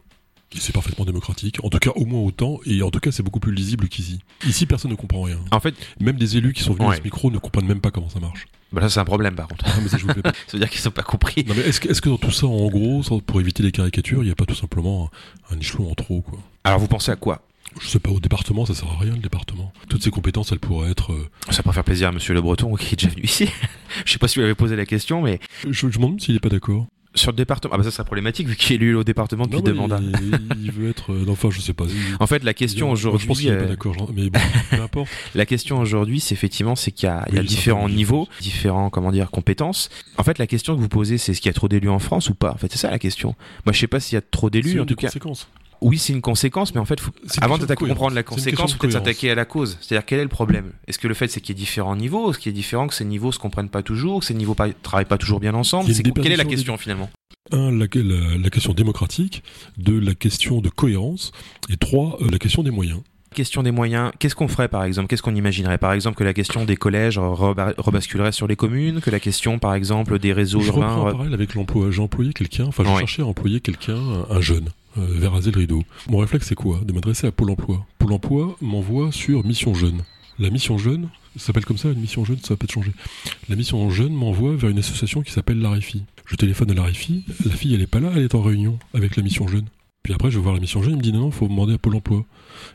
C'est parfaitement démocratique. En tout cas, au moins autant. Et en tout cas, c'est beaucoup plus lisible qu'ici. Ici, personne ne comprend rien. En fait, Même des élus qui sont venus Ouais. à ce micro ne comprennent même pas comment ça marche. bah, ça c'est un problème par contre. Ah, mais ça, je vous le fais pas. <laughs> ça veut dire qu'ils sont pas compris. Non, mais est-ce que, est-ce que dans tout ça, en gros, pour éviter les caricatures, il n'y a pas tout simplement un, un échelon en trop, quoi? Alors vous pensez à quoi? Je sais pas, au département, ça sert à rien le département. Toutes ces compétences, elles pourraient être. euh, Ça pourrait faire plaisir à Monsieur Le Breton qui est déjà venu ici. <laughs> je sais pas si vous lui avez posé la question, mais Je, je me demande s'il est pas d'accord. Sur le département, ah bah ça serait problématique vu qu'il est élu au département depuis deux mandats. Il, il veut être. euh, enfin, je sais pas. Il- En fait, la question aujourd'hui, Je pense qu'il est pas euh, d'accord, mais bon, peu importe. <laughs> La question aujourd'hui, c'est effectivement, c'est qu'il y a, il y a différents niveaux, différents, comment dire, compétences. En fait, la question que vous posez, c'est est-ce qu'il y a trop d'élus en France ou pas? En fait, c'est ça la question. Moi, je sais pas s'il y a trop d'élus, en tout cas. conséquences. Oui, c'est une conséquence, mais en fait, faut- avant d'attaquer comprendre la une conséquence, peut-être cohérence. s'attaquer à la cause. C'est-à-dire, quel est le problème? Est-ce que le fait, c'est qu'il y a différents niveaux? Est-ce qu'il y a différent que ces niveaux se comprennent pas toujours, que ces niveaux ne travaillent pas toujours bien ensemble? Quelle est la question finalement? Un, la, la- la question démocratique. Deux, la question de cohérence. Et trois, euh, la question des moyens. Question des moyens, qu'est-ce qu'on ferait par exemple? Qu'est-ce qu'on imaginerait? Par exemple que la question des collèges reba- rebasculerait sur les communes, que la question par exemple des réseaux Je urbains reprends un re- parallèle avec l'emploi. J'ai employé quelqu'un, enfin, je Ouais. cherchais à employer quelqu'un, un, un jeune, euh, vers raser le rideau. Mon réflexe, c'est quoi? De m'adresser à Pôle emploi. Pôle emploi m'envoie sur Mission Jeune. La mission jeune, ça s'appelle comme ça, une mission jeune, ça va peut-être changer. La mission jeune m'envoie vers une association qui s'appelle l'ARIFI. Je téléphone à l'ARIFI, la fille elle est pas là, elle est en réunion avec la mission jeune. Puis après je vais voir la mission jeune, il me dit non, non, faut demander à Pôle emploi.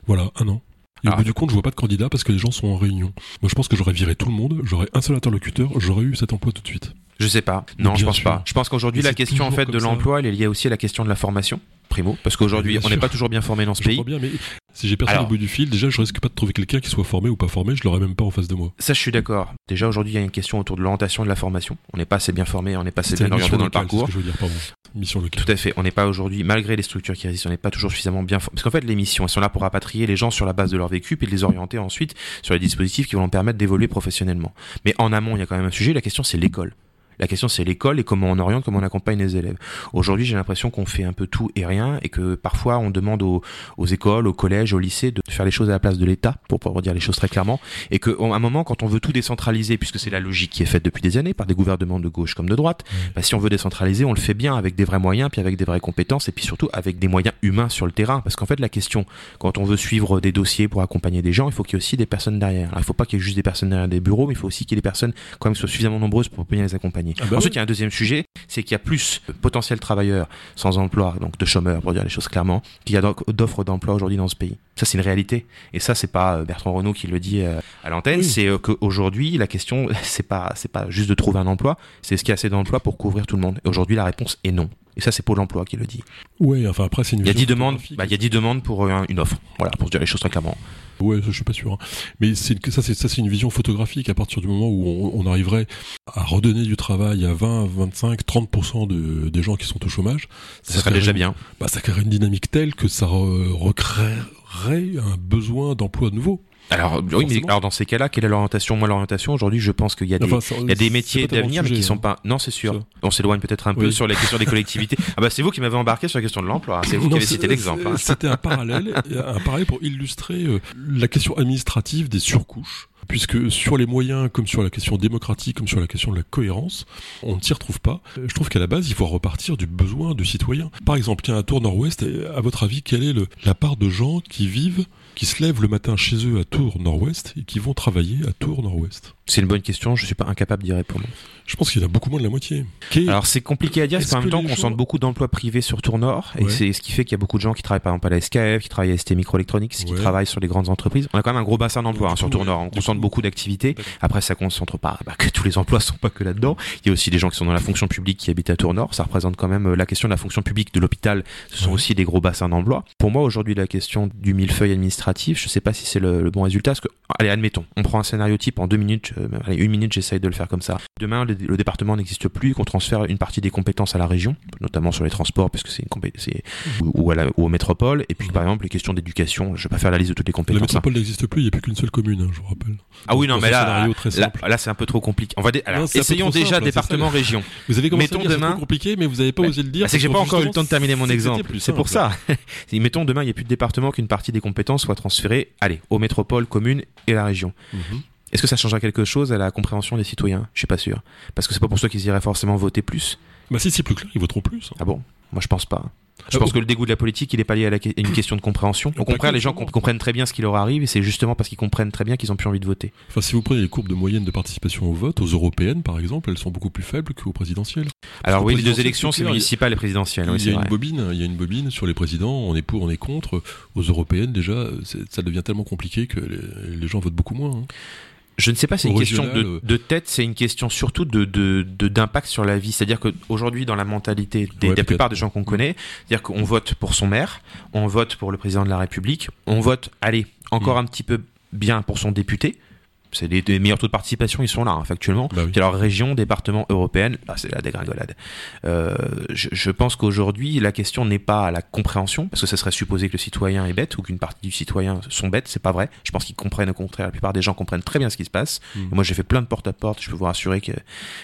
Voilà, un an. Et Ah. au bout du compte, je vois pas de candidat parce que les gens sont en réunion. Moi je pense que j'aurais viré tout le monde, j'aurais un seul interlocuteur, j'aurais eu cet emploi tout de suite. Je sais pas. Non, Bien je pense sûr. pas. Je pense qu'aujourd'hui la question en fait de l'emploi, elle est liée aussi à la question de la formation. Primo, parce qu'aujourd'hui on n'est pas toujours bien formé dans ce Je pays. bien, mais si j'ai personne Alors- au bout du fil, déjà je risque pas de trouver quelqu'un qui soit formé ou pas formé, je l'aurais même pas en face de moi. Ça, je suis d'accord. Déjà aujourd'hui, il y a une question autour de l'orientation de la formation. On n'est pas assez bien formé, on n'est pas assez bien orienté dans le parcours. je veux dire, pardon. Mission locale. Tout à fait. On n'est pas aujourd'hui, malgré les structures qui existent, on n'est pas toujours suffisamment bien formé. Parce qu'en fait, les missions, elles sont là pour rapatrier les gens sur la base de leur vécu, puis de les orienter ensuite sur les dispositifs qui vont leur permettre d'évoluer professionnellement. Mais en amont, il y a quand même un sujet. La question, c'est l'école. La question, c'est l'école et comment on oriente, comment on accompagne les élèves. Aujourd'hui, j'ai l'impression qu'on fait un peu tout et rien et que parfois on demande aux, aux écoles, aux collèges, aux lycées de faire les choses à la place de l'État, pour pouvoir dire les choses très clairement. Et qu'à un moment, quand on veut tout décentraliser, puisque c'est la logique qui est faite depuis des années par des gouvernements de gauche comme de droite, Ouais. bah, si on veut décentraliser, on le fait bien avec des vrais moyens, puis avec des vraies compétences, et puis surtout avec des moyens humains sur le terrain. Parce qu'en fait, la question, quand on veut suivre des dossiers pour accompagner des gens, il faut qu'il y ait aussi des personnes derrière. Alors, il ne faut pas qu'il y ait juste des personnes derrière des bureaux, mais il faut aussi qu'il y ait des personnes quand même qui soient suffisamment nombreuses pour bien les accompagner. Ah bah Ensuite, il y a un deuxième sujet, c'est qu'il y a plus de potentiels travailleurs sans emploi, donc de chômeurs, pour dire les choses clairement, qu'il y a d'offres d'emploi aujourd'hui dans ce pays. Ça, c'est une réalité. Et ça, c'est pas euh, Bertrand Renault qui le dit euh, à l'antenne, Oui. c'est euh, qu'aujourd'hui, la question, <laughs> c'est pas, c'est pas juste de trouver un emploi, c'est est-ce qu'il y a assez d'emplois pour couvrir tout le monde. Et aujourd'hui, la réponse est non. Et ça, c'est Pôle emploi qui le dit. Ouais, enfin après c'est une Il y a vision 10 demandes, bah, il y a 10 demandes pour euh, une offre. Voilà, pour se dire les choses très clairement. Ouais, ça, je suis pas sûr. hein. Mais c'est ça, c'est ça, c'est une vision photographique à partir du moment où on, on arriverait à redonner du travail à 20, 25, 30% de, des gens qui sont au chômage. Ça serait déjà bien. Bah, ça créerait une dynamique telle que ça re- recréerait un besoin d'emploi nouveau. Alors, oui, mais alors dans ces cas-là, quelle est l'orientation? Moi, l'orientation, aujourd'hui, je pense qu'il y a des, Enfin, ça- Il y a des c'est métiers d'avenir mais qui sujet, sont hein. pas. Non, c'est sûr. On s'éloigne peut-être un peu Oui. sur la question des collectivités. <laughs> ah bah c'est vous qui m'avez embarqué sur la question de l'emploi. hein. C'est vous qui avez cité l'exemple. hein. C'était un parallèle, un parallèle pour illustrer euh, la question administrative des surcouches. Puisque sur les moyens, comme sur la question démocratique, comme sur la question de la cohérence, on ne s'y retrouve pas. Je trouve qu'à la base, il faut repartir du besoin du citoyen. Par exemple, tiens, à Tours Nord-Ouest, à votre avis, quelle est le- la part de gens qui vivent, qui se lèvent le matin chez eux à Tours Nord-Ouest et qui vont travailler à Tours Nord-Ouest C'est une bonne question. Je suis pas incapable d'y répondre. Je pense qu'il y en a beaucoup moins de la moitié. Alors c'est compliqué à dire parce Est-ce qu'en même temps les qu'on gens- sente beaucoup d'emplois privés sur Tour Nord et Ouais. c'est ce qui fait qu'il y a beaucoup de gens qui travaillent par exemple à la SKF, qui travaillent à ST Microelectronics, qui Ouais. travaillent sur les grandes entreprises. On a quand même un gros bassin d'emplois Du hein, sur coup, Tour ouais. Nord. On Du concentre coup- beaucoup d'activités. D'accord. Après ça concentre pas bah, que tous les emplois sont pas que là-dedans. Il y a aussi des gens qui sont dans la fonction publique qui habitent à Tour Nord. Ça représente quand même euh, la question de la fonction publique de l'hôpital. Ce sont Ouais. aussi des gros bassins d'emploi. Pour moi aujourd'hui la question du millefeuille administratif, je sais pas si c'est le, le bon résultat. Parce que allez admettons, on prend un scénario type en deux minutes, euh, allez une minute j'essaye de le faire comme ça. Demain le, le département n'existe plus, qu'on transfère une partie des compétences à la région, notamment sur les transports parce que c'est une compé- c'est ou, ou à la- ou aux métropoles. Et puis par exemple les questions d'éducation, je vais pas faire la liste de toutes les La compétences. hein. métropole n'existe plus, il n'y a plus qu'une seule commune, hein, je vous rappelle. Ah oui non mais là là, c'est un peu trop compliqué. On va alors, Non, essayons déjà simple, c'est département ça. région. Vous avez commencé Mettons à dire demain- compliqué, mais vous n'avez pas Bah, osé le dire. Ah, c'est que j'ai pas encore eu le temps de terminer mon exemple. C'est pour ça. <laughs> Mettons demain il n'y a plus de département qu'une partie des compétences soit transférée, allez, aux métropoles, communes et la région. Mhm. Est-ce que ça changera quelque chose à la compréhension des citoyens? Je suis pas sûr. Parce que c'est pas pour ça qu'ils iraient forcément voter plus. Bah si c'est plus clair, ils voteront plus. Ah bon? Moi, je pense pas. Je pense que le dégoût de la politique, il est pas lié à, la, une <coughs> question de compréhension. Au contraire, les gens comprennent très bien ce qui leur arrive et c'est justement parce qu'ils comprennent très bien qu'ils ont plus envie de voter. Enfin, si vous prenez les courbes de moyenne de participation au vote, aux européennes par exemple, elles sont beaucoup plus faibles qu'aux présidentielles. Alors oui, les deux élections, c'est municipal et présidentiel. Il y a une bobine, il y a une bobine sur les présidents. On est pour, on est contre. Aux européennes, déjà, ça devient tellement compliqué que les, gens votent beaucoup moins. Hein. Je ne sais pas, c'est une question de, de tête, c'est une question surtout de d'impact de, sur la vie. C'est-à-dire qu'aujourd'hui, dans la mentalité des, de la plupart des gens qu'on connaît, c'est-à-dire qu'on vote pour son maire, on vote pour le président de la République, on vote, allez, encore mm. un petit peu bien pour son député, c'est les, meilleurs taux de participation, ils sont là, hein, factuellement. Bah alors, région, département, européenne, là, c'est la dégringolade. Euh, je, je, pense qu'aujourd'hui, la question n'est pas à la compréhension, parce que ça serait supposé que le citoyen est bête ou qu'une partie du citoyen sont bêtes. C'est pas vrai. Je pense qu'ils comprennent au contraire. La plupart des gens comprennent très bien ce qui se passe. Mmh. Moi, j'ai fait plein de porte-à-porte. Je peux vous rassurer qu'il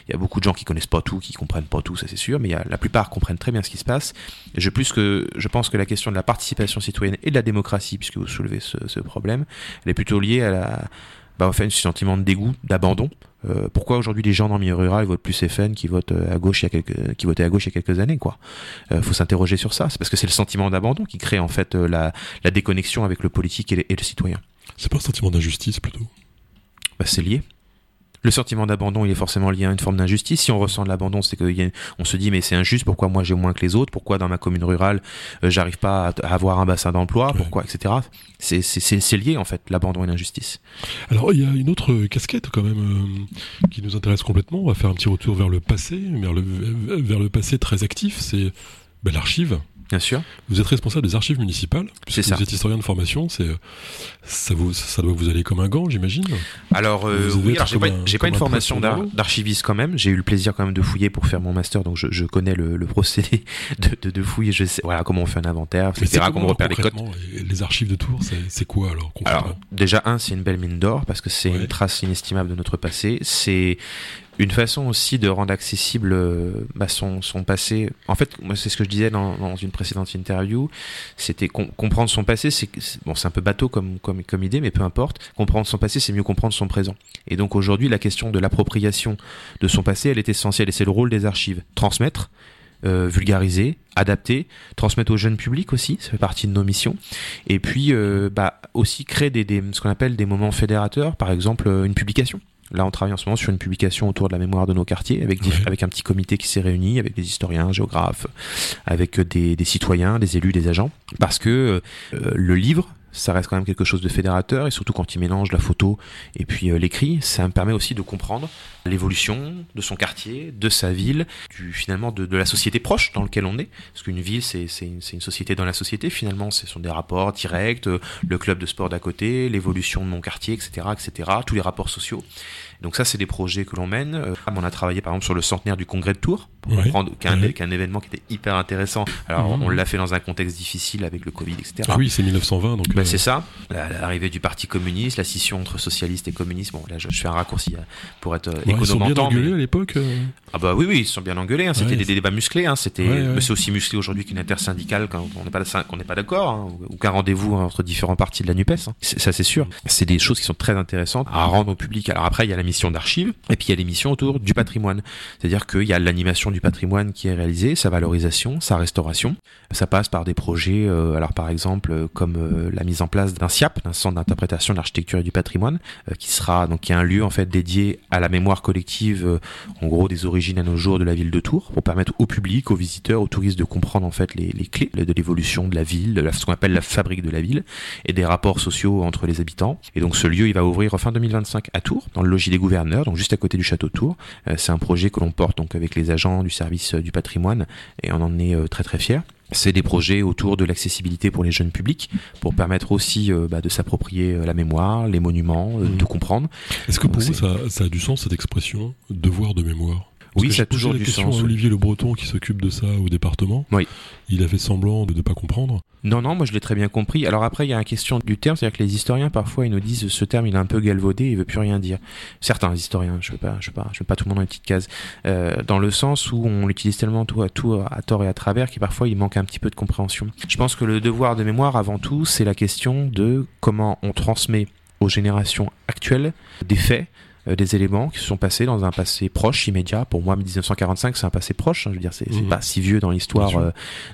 y a beaucoup de gens qui connaissent pas tout, qui comprennent pas tout, ça c'est sûr, mais il y a, la plupart comprennent très bien ce qui se passe. Et je, plus que, je pense que la question de la participation citoyenne et de la démocratie, puisque vous soulevez ce, ce problème, elle est plutôt liée à la bah, en fait, un sentiment de dégoût, d'abandon. Euh, pourquoi aujourd'hui les gens dans le milieu rural votent plus FN qui votent euh, à gauche il y a quelques, qui votaient à gauche il y a quelques années quoi euh, Faut s'interroger sur ça. C'est parce que c'est le sentiment d'abandon qui crée en fait la, la déconnexion avec le politique et, et le citoyen. C'est pas un sentiment d'injustice plutôt? Bah, C'est lié. Le sentiment d'abandon, il est forcément lié à une forme d'injustice. Si on ressent de l'abandon, c'est qu'on se dit mais c'est injuste. Pourquoi moi j'ai moins que les autres? Pourquoi dans ma commune rurale euh, j'arrive pas à, avoir un bassin d'emploi? Pourquoi, etc. C'est lié en fait l'abandon et l'injustice. Alors il y a une autre casquette quand même euh, qui nous intéresse complètement. On va faire un petit retour vers le passé, vers le vers le passé très actif. C'est ben, l'archive. Bien sûr. Vous êtes responsable des archives municipales. C'est ça. Vous êtes historien de formation. C'est ça vous ça doit vous aller comme un gant, j'imagine. Alors euh, oui, j'ai pas, pas une formation d'archiviste quand même. J'ai eu le plaisir quand même de fouiller pour faire mon master, donc je, je connais le, le, procédé <laughs> de, de, de fouiller. Je sais voilà comment on fait un inventaire, etc. Comment on repère les codes. Les archives de Tours, c'est quoi alors Alors déjà un, c'est une belle mine d'or parce que c'est une trace inestimable de notre passé. C'est une façon aussi de rendre accessible euh, bah, son, son, passé. En fait, moi, c'est ce que je disais dans, dans une précédente interview. C'était comprendre son passé. C'est bon, c'est un peu bateau comme, comme, comme idée, mais peu importe. Comprendre son passé, c'est mieux comprendre son présent. Et donc aujourd'hui, la question de l'appropriation de son passé, elle est essentielle. Et c'est le rôle des archives. Transmettre, euh, vulgariser, adapter, transmettre au jeune public aussi, ça fait partie de nos missions. Et puis, euh, bah, aussi créer des, des ce qu'on appelle des moments fédérateurs, par exemple une publication. Là, on travaille en ce moment sur une publication autour de la mémoire de nos quartiers, avec, avec un petit comité qui s'est réuni, avec des historiens, géographes, avec des, des, citoyens, des élus, des agents, parce que euh, le livre, ça reste quand même quelque chose de fédérateur et surtout quand il mélange la photo et puis euh, l'écrit, ça me permet aussi de comprendre l'évolution de son quartier, de sa ville, finalement de, de, la société proche dans laquelle on est. Parce qu'une ville, c'est une, une, société dans la société finalement, ce sont des rapports directs, euh, le club de sport d'à côté, l'évolution de mon quartier, etc., etc., tous les rapports sociaux. Donc ça, c'est des projets que l'on mène. Euh, on a travaillé par exemple sur le centenaire du congrès de Tours, pour comprendre qu'un un événement qui était hyper intéressant. Alors mmh. on l'a fait dans un contexte difficile avec le Covid, etc. Ah oui, c'est 1920, donc. Ben, C'est ça. L'arrivée du Parti communiste, la scission entre socialistes et communistes. Bon, là, je, fais un raccourci pour être ils sont bien engueulés à l'époque euh Ah bah oui, oui, ils sont bien engueulés. Hein. C'était des, débats musclés. Hein. C'était, c'est aussi musclé aujourd'hui qu'une intersyndicale quand on n'est pas, qu'on n'est pas d'accord, hein, ou qu'un rendez-vous entre différents partis de la Nupes. Ça, c'est sûr. C'est des choses qui sont très intéressantes à rendre au public. Alors après, il y a la d'archives, et puis il y a les missions autour du patrimoine. C'est-à-dire qu'il y a l'animation du patrimoine qui est réalisée, sa valorisation, sa restauration. Ça passe par des projets, euh, alors par exemple euh, comme euh, la mise en place d'un SIAP, d'un centre d'interprétation de l'architecture et du patrimoine, qui sera donc qui est un lieu en fait dédié à la mémoire collective en gros des origines à nos jours de la ville de Tours, pour permettre au public, aux visiteurs, aux touristes de comprendre en fait les, les clés de l'évolution de la ville, de ce qu'on appelle la fabrique de la ville, et des rapports sociaux entre les habitants. Et donc ce lieu, il va ouvrir fin 2025 à Tours, dans le logis des gouverneurs, donc juste à côté du château de Tours. Euh, c'est un projet que l'on porte donc avec les agents du service euh, du patrimoine, et on en est euh, très très fiers c'est des projets autour de l'accessibilité pour les jeunes publics, pour permettre aussi euh, bah, de s'approprier la mémoire, les monuments, euh, de mmh. comprendre. Est-ce que pour vous, ça, ça, a du sens cette expression, devoir de mémoire? Oui, ça a toujours du sens. À Olivier Le Breton qui s'occupe de ça au département. Oui. Il a fait semblant de ne pas comprendre. Non, non, moi je l'ai très bien compris. Alors après, il y a une question du terme, c'est-à-dire que les historiens parfois ils nous disent ce terme il est un peu galvaudé, il veut plus rien dire. Certains historiens, je veux pas, je veux pas, je veux pas tout le monde dans une petite case, euh, dans le sens où on l'utilise tellement tout à tout à tort et à travers qu'il parfois il manque un petit peu de compréhension. Je pense que le devoir de mémoire avant tout, c'est la question de comment on transmet aux générations actuelles des faits des éléments qui se sont passés dans un passé proche, immédiat. Pour moi, 1945, c'est un passé proche. hein, je veux dire, c'est Mhm. pas si vieux dans l'histoire euh,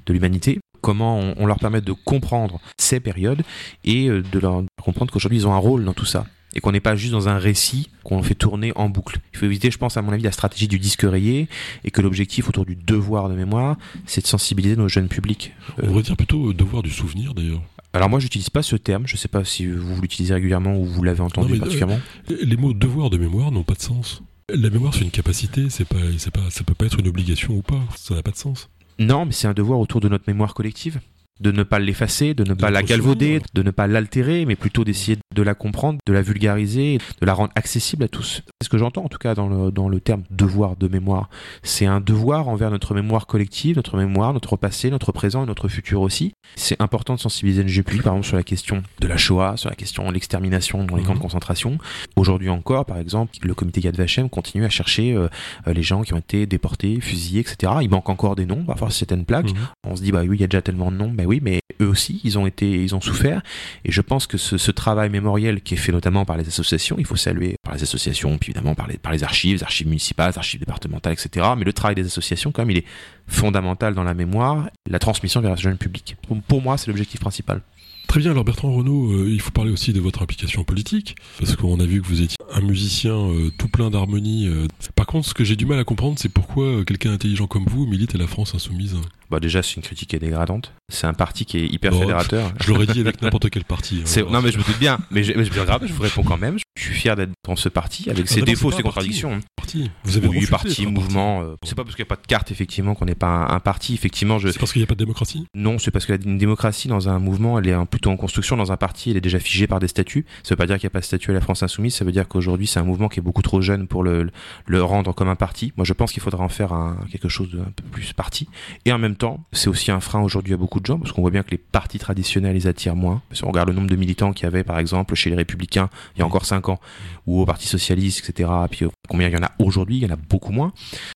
de l'humanité. Comment on, on leur permet de comprendre ces périodes et euh, de leur comprendre qu'aujourd'hui, ils ont un rôle dans tout ça. Et qu'on n'est pas juste dans un récit qu'on fait tourner en boucle. Il faut éviter, je pense, à mon avis, la stratégie du disque rayé et que l'objectif autour du devoir de mémoire, c'est de sensibiliser nos jeunes publics. On devrait dire plutôt euh, devoir du souvenir d'ailleurs. Alors moi, j'utilise pas ce terme. Je sais pas si vous l'utilisez régulièrement ou vous l'avez entendu Non, euh, particulièrement. Les mots devoir de mémoire n'ont pas de sens. La mémoire, c'est une capacité, c'est pas, c'est pas, ça peut pas être une obligation ou pas. Ça n'a pas de sens. Non, mais c'est un devoir autour de notre mémoire collective. De ne pas l'effacer, de ne pas la galvauder, de ne pas l'altérer, mais plutôt d'essayer de la comprendre, de la vulgariser, de la rendre accessible à tous. C'est ce que j'entends en tout cas dans le, dans le terme devoir de mémoire. C'est un devoir envers notre mémoire collective, notre mémoire, notre passé, notre présent et notre futur aussi. C'est important de sensibiliser le GPI, par exemple, sur la question de la Shoah, sur la question de l'extermination dans les camps de Mhm. concentration. Aujourd'hui encore, par exemple, le comité Yad Vashem continue à chercher euh, euh, les gens qui ont été déportés, fusillés, etc. Il manque encore des noms, parfois certaines plaques. Mhm. On se dit bah oui, il y a déjà tellement de noms, bah oui, mais eux aussi, ils ont été, ils ont souffert. Et je pense que ce, travail mémoriel qui est fait notamment par les associations, il faut saluer par les associations, puis évidemment par les, archives, les archives municipales, les archives départementales, etc. Mais le travail des associations, quand même, il est fondamental dans la mémoire, la transmission vers le jeune public. Pour, moi, c'est l'objectif principal. Très bien, alors Bertrand Renault, euh, il faut parler aussi de votre implication politique, parce qu'on a vu que vous étiez un musicien euh, tout plein d'harmonie. euh. Par contre, ce que j'ai du mal à comprendre, c'est pourquoi quelqu'un intelligent comme vous milite à la France insoumise. Bah déjà, c'est une critique qui est dégradante. C'est un parti qui est hyper Non, fédérateur. Je l'aurais dit avec <laughs> n'importe quel parti. hein. Non mais je me doute bien, mais je, mais je, grave, je vous réponds quand même. Je suis fier d'être dans ce parti avec Ah ses défauts, ses pas un parti. contradictions. Parti. Vous avez Oui, parti, mouvement. euh, c'est pas parce qu'il n'y a pas de carte effectivement qu'on n'est pas un, un parti. Effectivement, je. C'est parce qu'il n'y a pas de démocratie? Non, c'est parce que la une démocratie dans un mouvement, elle est plutôt en construction. Dans un parti, elle est déjà figée par des statuts. Ça veut pas dire qu'il n'y a pas de statut à la France insoumise. Ça veut dire qu'aujourd'hui, c'est un mouvement qui est beaucoup trop jeune pour le, le rendre comme un parti. Moi, je pense qu'il faudra en faire un, quelque chose d'un peu plus parti. Et en même temps, c'est aussi un frein aujourd'hui à beaucoup de gens parce qu'on voit bien que les partis traditionnels les attirent moins. Si on regarde le nombre de militants qu'il y avait, par exemple, chez les Républicains il y a encore 5 ans, ou au Parti Socialiste, etc. Puis euh, combien il y en a aujourd'hui Il y en a beaucoup moins.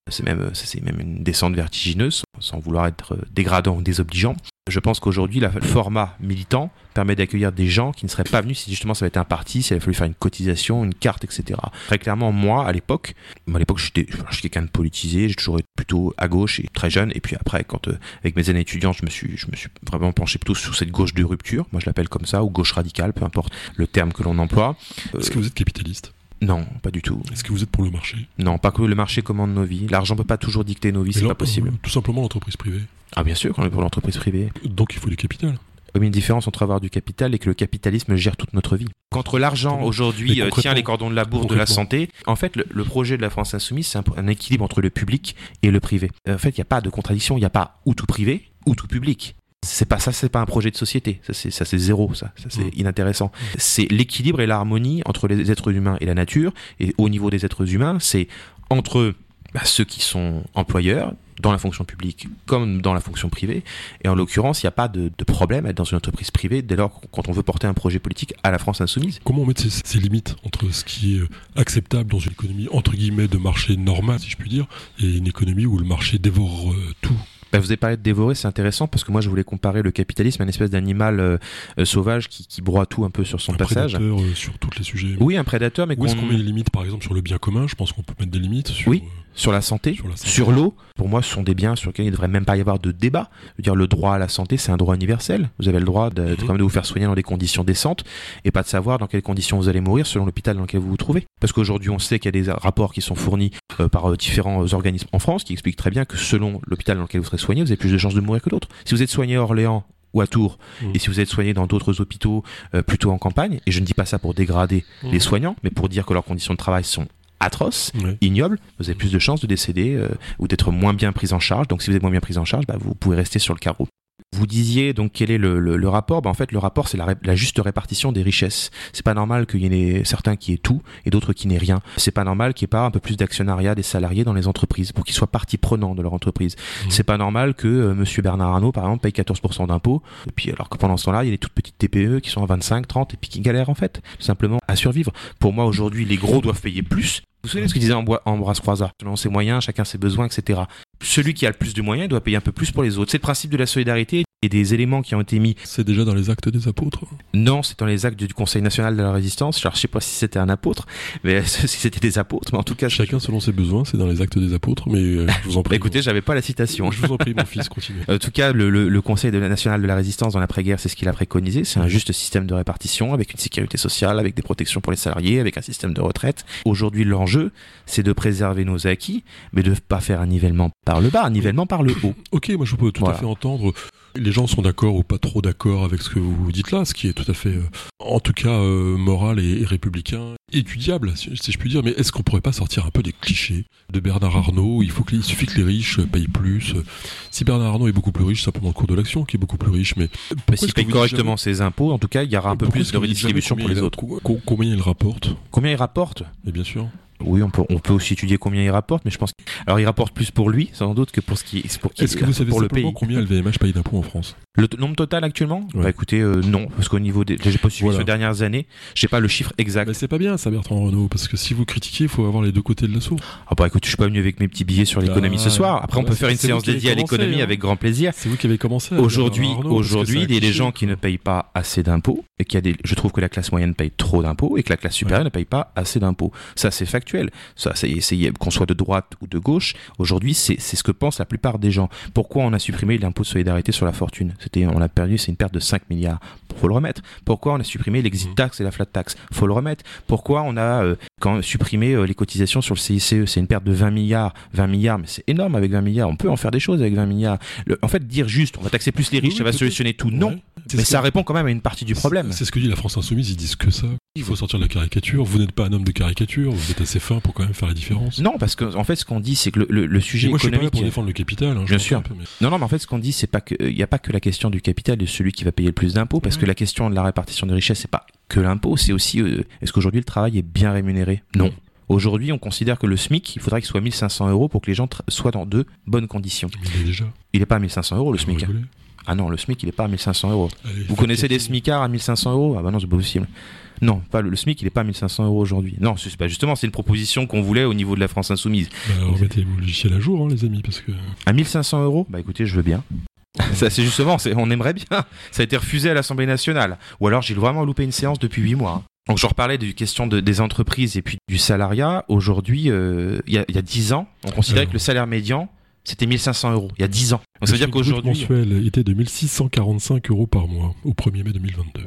C'est même, c'est même une descente vertigineuse, sans vouloir être dégradant ou désobligeant. Je pense qu'aujourd'hui, le format militant permet d'accueillir des gens qui ne seraient pas venus si justement ça avait été un parti, s'il avait fallu faire une cotisation, une carte, etc. Très clairement, moi, à l'époque, à l'époque, j'étais, je suis quelqu'un de politisé, j'ai toujours été plutôt à gauche et très jeune. Et puis après, quand, euh, avec mes années étudiantes, je me suis, je me suis vraiment penché plutôt sur cette gauche de rupture. Moi, je l'appelle comme ça, ou gauche radicale, peu importe le terme que l'on emploie. Euh, Est-ce que vous êtes capitaliste? Non, pas du tout. Est-ce que vous êtes pour le marché? Non, pas que le marché commande nos vies. L'argent peut pas toujours dicter nos vies, c'est pas possible. euh, Tout simplement l'entreprise privée. Ah, bien sûr, quand on est pour l'entreprise privée. Donc il faut du capital. Il y a une différence entre avoir du capital et que le capitalisme gère toute notre vie. Contre l'argent aujourd'hui euh, tient les cordons de la bourre de la santé, en fait, le, le projet de la France insoumise, c'est un, un équilibre entre le public et le privé. En fait, il n'y a pas de contradiction, il n'y a pas ou tout privé ou tout public. C'est pas ça, c'est pas un projet de société. Ça, c'est ça, c'est zéro. Ça, ça c'est Mm. inintéressant. C'est l'équilibre et l'harmonie entre les êtres humains et la nature. Et au niveau des êtres humains, c'est entre bah, ceux qui sont employeurs dans la fonction publique comme dans la fonction privée. Et en l'occurrence, il n'y a pas de, de problème à être dans une entreprise privée dès lors quand on veut porter un projet politique à la France insoumise. Comment on met ces, ces limites entre ce qui est euh, acceptable dans une économie entre guillemets de marché normal, si je puis dire, et une économie où le marché dévore euh, tout? Bah, vous avez parlé de dévorer, c'est intéressant parce que moi je voulais comparer le capitalisme à une espèce d'animal euh, euh, sauvage qui, qui broie tout un peu sur son un passage. prédateur euh, sur tous les sujets. Oui, un prédateur, mais Où est-ce qu'on- qu'on met les limites, par exemple, sur le bien commun? Je pense qu'on peut mettre des limites sur. Oui. Sur la santé, Sur l'eau. Pour moi, ce sont des biens sur lesquels il ne devrait même pas y avoir de débat. Je veux dire, le droit à la santé, c'est un droit universel. Vous avez le droit de, de, Mhm. quand même de vous faire soigner dans des conditions décentes et pas de savoir dans quelles conditions vous allez mourir selon l'hôpital dans lequel vous vous trouvez. Parce qu'aujourd'hui, on sait qu'il y a des rapports qui sont fournis euh, par euh, différents euh, organismes en France qui expliquent très bien que selon l'hôpital dans lequel vous serez soigné, vous avez plus de chances de mourir que d'autres. Si vous êtes soigné à Orléans ou à Tours, Mhm. et si vous êtes soigné dans d'autres hôpitaux euh, plutôt en campagne, et je ne dis pas ça pour dégrader Mhm. les soignants, mais pour dire que leurs conditions de travail sont atroces, Ouais. ignobles, vous avez plus de chances de décéder euh, ou d'être moins bien pris en charge. Donc si vous êtes moins bien pris en charge, bah, vous pouvez rester sur le carreau. Vous disiez donc quel est le, le- le rapport? Bah, En fait, le rapport, c'est la, ré- la juste répartition des richesses. C'est pas normal qu'il y en ait certains qui aient tout et d'autres qui n'aient rien. C'est pas normal qu'il n'y ait pas un peu plus d'actionnariat des salariés dans les entreprises pour qu'ils soient partie prenante de leur entreprise. Mhm. C'est pas normal que euh, Monsieur Bernard Arnault, par exemple, paye 14% d'impôts, et puis alors que pendant ce temps-là, il y a des toutes petites TPE qui sont à 25, 30 et puis qui galèrent en fait, tout simplement à survivre. Pour moi, aujourd'hui, les gros doivent payer plus. Vous vous souvenez de ce que disait Ambroise Croizat? Selon ses moyens, chacun ses besoins, etc. Celui qui a le plus de moyens doit payer un peu plus pour les autres. C'est le principe de la solidarité et des éléments qui ont été mis. C'est déjà dans les actes des apôtres Non, c'est dans les actes du Conseil national de la résistance. Alors, je sais pas si c'était un apôtre, mais <laughs> si c'était des apôtres, mais en tout cas. Chacun selon ses besoins, c'est dans les actes des apôtres, mais euh, je vous en prie. Bah, écoutez, j'avais pas la citation. Je vous en prie, mon fils, <laughs> continuez. En tout cas, le, le, le Conseil de la national de la résistance dans l'après-guerre, c'est ce qu'il a préconisé. C'est un juste système de répartition avec une sécurité sociale, avec des protections pour les salariés, avec un système de retraite. Aujourd'hui, l'enjeu, c'est de préserver nos acquis, mais de pas faire un nivellement par le bas, un nivellement par le haut. Ok, moi je peux tout Voilà. à fait entendre. Les gens sont d'accord ou pas trop d'accord avec ce que vous dites là, ce qui est tout à fait, euh, en tout cas, euh, moral et, et républicain, étudiable, si, si je puis dire. Mais est-ce qu'on pourrait pas sortir un peu des clichés de Bernard Arnault? Il faut qu'il suffit que les riches payent plus. Si Bernard Arnault est beaucoup plus riche, simplement le cours de l'action qui est beaucoup plus riche, mais Mais s'il que paye correctement ses impôts, en tout cas, il y aura un peu plus de que redistribution pour les autres. co- co- Combien il rapporte? Combien il rapporte? Et bien sûr. Oui, on peut, on peut aussi étudier combien il rapporte, mais je pense. Alors, il rapporte plus pour lui, sans doute, que pour ce qui, pour qui, Est-ce que vous savez pour le pays. combien LVMH paye d'impôts en France? Le nombre total actuellement? Ouais. Bah écoutez, euh, non, parce qu'au niveau des, j'ai pas suivi ces dernières années, j'ai pas le chiffre exact. Mais c'est pas bien ça, Bertrand Renault, parce que si vous critiquez, il faut avoir les deux côtés de l'assaut. Ah bah écoute, je suis pas venu avec mes petits billets sur l'économie Ah, ce soir. Après, on ouais, peut faire une séance dédiée à l'économie hein. avec grand plaisir. C'est vous qui avez commencé. Aujourd'hui, aujourd'hui, il y a des gens qui ne payent pas assez d'impôts et qu'il y a des, je trouve que la classe moyenne paye trop d'impôts et que la classe supérieure ne paye pas assez d'impôts. Ça, c'est factuel. Ça, c'est, c'est- qu'on soit de droite ou de gauche. Aujourd'hui, c'est ce que pensent la plupart des gens. Pourquoi on a supprimé l'impôt de solidarité sur la fortune? C'était, on l'a perdu, c'est une perte de 5 milliards. Faut le remettre. Pourquoi on a supprimé l'exit Mhm. tax et la flat tax? Faut le remettre. Pourquoi on a, euh, quand supprimé euh, les cotisations sur le CICE? C'est une perte de 20 milliards. 20 milliards, mais c'est énorme avec 20 milliards. On peut en faire des choses avec 20 milliards. Le- en fait, dire juste, on va taxer plus les riches, Oui, ça va solutionner tout. Non. Ouais. Mais ça que- répond quand même à une partie du problème. C'est ce que dit la France Insoumise, ils disent que ça. Il faut sortir de la caricature. Vous n'êtes pas un homme de caricature, vous êtes assez fin pour quand même faire la différence. Non, parce que en fait, ce qu'on dit, c'est que le, le- le sujet Et moi, je suis pas là économique. pour défendre le capital. hein, Bien sûr. peu, mais- Non, non, mais en fait, ce qu'on dit, c'est pas que il n'y a pas que la question du capital de celui qui va payer le plus d'impôts, parce que la question de la répartition des richesses, c'est pas que l'impôt, c'est aussi euh, est-ce qu'aujourd'hui le travail est bien rémunéré? Non. Aujourd'hui, on considère que le SMIC, il faudrait qu'il soit 1500 euros pour que les gens soient dans de bonnes conditions. Il est déjà. Il n'est pas à 1500 euros le Vous SMIC. hein. Ah non, le SMIC, il n'est pas à 1500 euros. Allez, Vous connaissez des. SMICards à 1500 euros? Ah bah non, c'est pas possible. Non, pas le, le SMIC, il n'est pas à 1500 euros aujourd'hui. Non, c'est pas justement, c'est une proposition qu'on voulait au niveau de la France insoumise. Bah, remettez-vous le logiciel à jour, hein, les amis, parce que. À 1500 euros? Bah écoutez, je veux bien. <laughs> Ça, c'est justement, on aimerait bien. Ça a été refusé à l'Assemblée nationale. Ou alors, j'ai vraiment loupé une séance depuis 8 mois. hein. Donc, je reparlais de question de, des entreprises et puis du salariat. Aujourd'hui, euh, il y, a, y a 10 ans, on considérait Alors. que le salaire médian, c'était 1500 euros. Il y a 10 ans. Donc, ça veut dire le qu'aujourd'hui. mensuel était de 1645 euros par mois au 1er mai 2022.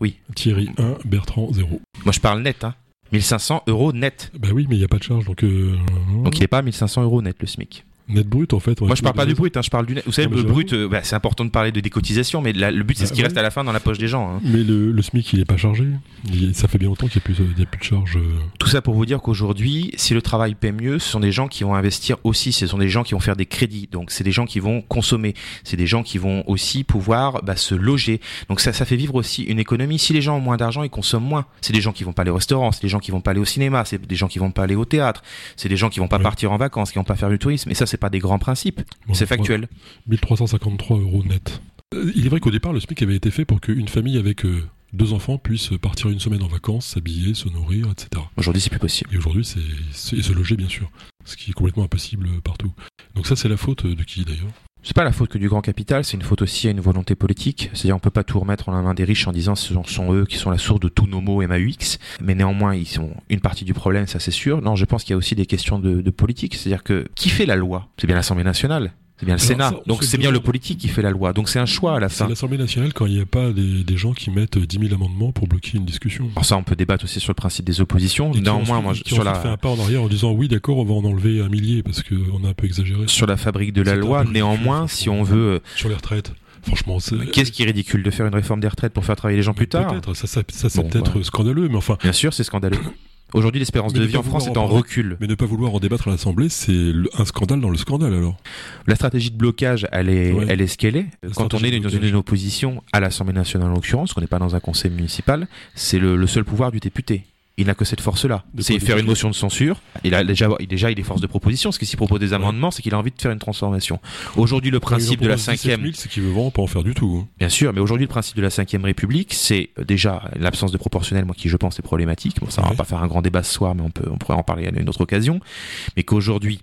Oui. Thierry 1, Bertrand 0. Moi, je parle net, hein. 1500 euros net. Bah oui, mais il n'y a pas de charge, donc. euh, Donc, il n'est pas à 1500 euros net, le SMIC. Net brut, en fait. Moi, je parle pas du brut, hein, je parle du net. Vous savez, Non, le brut, euh, bah, c'est important de parler de des cotisations, mais la- le but, c'est Bah, ce qui ouais. reste à la fin dans la poche des gens. hein. Mais le, le SMIC, il est pas chargé. Il- ça fait bien longtemps qu'il n'y a, y a plus de charge. euh, Tout ça pour vous dire qu'aujourd'hui, si le travail paie mieux, ce sont des gens qui vont investir aussi, ce sont des gens qui vont faire des crédits, donc c'est des gens qui vont consommer, c'est des gens qui vont aussi pouvoir bah, se loger. Donc ça, ça fait vivre aussi une économie. Si les gens ont moins d'argent, ils consomment moins. C'est des gens qui vont pas aller au restaurant, c'est des gens qui vont pas aller au cinéma, c'est des gens qui vont pas aller au théâtre, c'est des gens qui vont pas Ouais. partir en vacances, qui vont pas faire du tourisme. Et ça, c'est pas des grands principes, bon, c'est factuel. 1353 euros net. Euh, Il est vrai qu'au départ, le SMIC avait été fait pour qu'une famille avec euh, deux enfants puisse partir une semaine en vacances, s'habiller, se nourrir, etc. Aujourd'hui, c'est plus possible. Et aujourd'hui, c'est se loger, bien sûr. Ce qui est complètement impossible euh, partout. Donc ça, c'est la faute de qui, d'ailleurs? C'est pas la faute que du grand capital, c'est une faute aussi à une volonté politique. C'est-à-dire, on peut pas tout remettre en la main des riches en disant ce sont, eux qui sont la source de tous nos maux MAUX. Mais néanmoins, ils sont une partie du problème, ça c'est sûr. Non, je pense qu'il y a aussi des questions de, de politique. C'est-à-dire que qui fait la loi? C'est bien l'Assemblée nationale. C'est bien le Alors Sénat. ça, Donc c'est bien le politique qui fait la loi. Donc c'est un choix à la C'est fin. l'Assemblée nationale quand il n'y a pas des, des gens qui mettent 10 000 amendements pour bloquer une discussion. Alors ça, on peut débattre aussi sur le principe des oppositions. Et Néanmoins, moi, sur la, fait un pas en arrière en disant oui, d'accord, on va en enlever un millier parce qu'on a un peu exagéré. sur la fabrique de la loi, néanmoins, si on veut... euh, Sur les retraites. Franchement, c'est. Qu'est-ce qui est ridicule de faire une réforme des retraites pour faire travailler les gens plus tard Peut-être, ça, ça, ça, c'est Bon, peut-être ouais. scandaleux, mais enfin, Bien sûr, c'est scandaleux. <coughs> Aujourd'hui, l'espérance de vie en France est en recul. mais ne pas vouloir en débattre à l'Assemblée, c'est un scandale dans le scandale alors. La stratégie de blocage, elle est, Ouais. elle est ce qu'elle est. La Quand on est dans une, opposition à l'Assemblée nationale en l'occurrence, qu'on n'est pas dans un conseil municipal, c'est le, le seul pouvoir du député. Il n'a que cette force-là. C'est faire une motion de censure. Il a déjà, déjà, il est force de proposition. Parce que s'il propose des amendements, c'est qu'il a envie de faire une transformation. Aujourd'hui, le principe de la on propose 17 cinquième, 000, c'est qu'il veut vraiment pas en faire du tout. hein. bien sûr, mais aujourd'hui, le principe de la cinquième République, c'est euh, déjà l'absence de proportionnel, moi qui je pense est problématique. Bon, ça, on va pas faire un grand débat ce soir, mais on peut, on pourrait en parler à une autre occasion. Mais qu'aujourd'hui,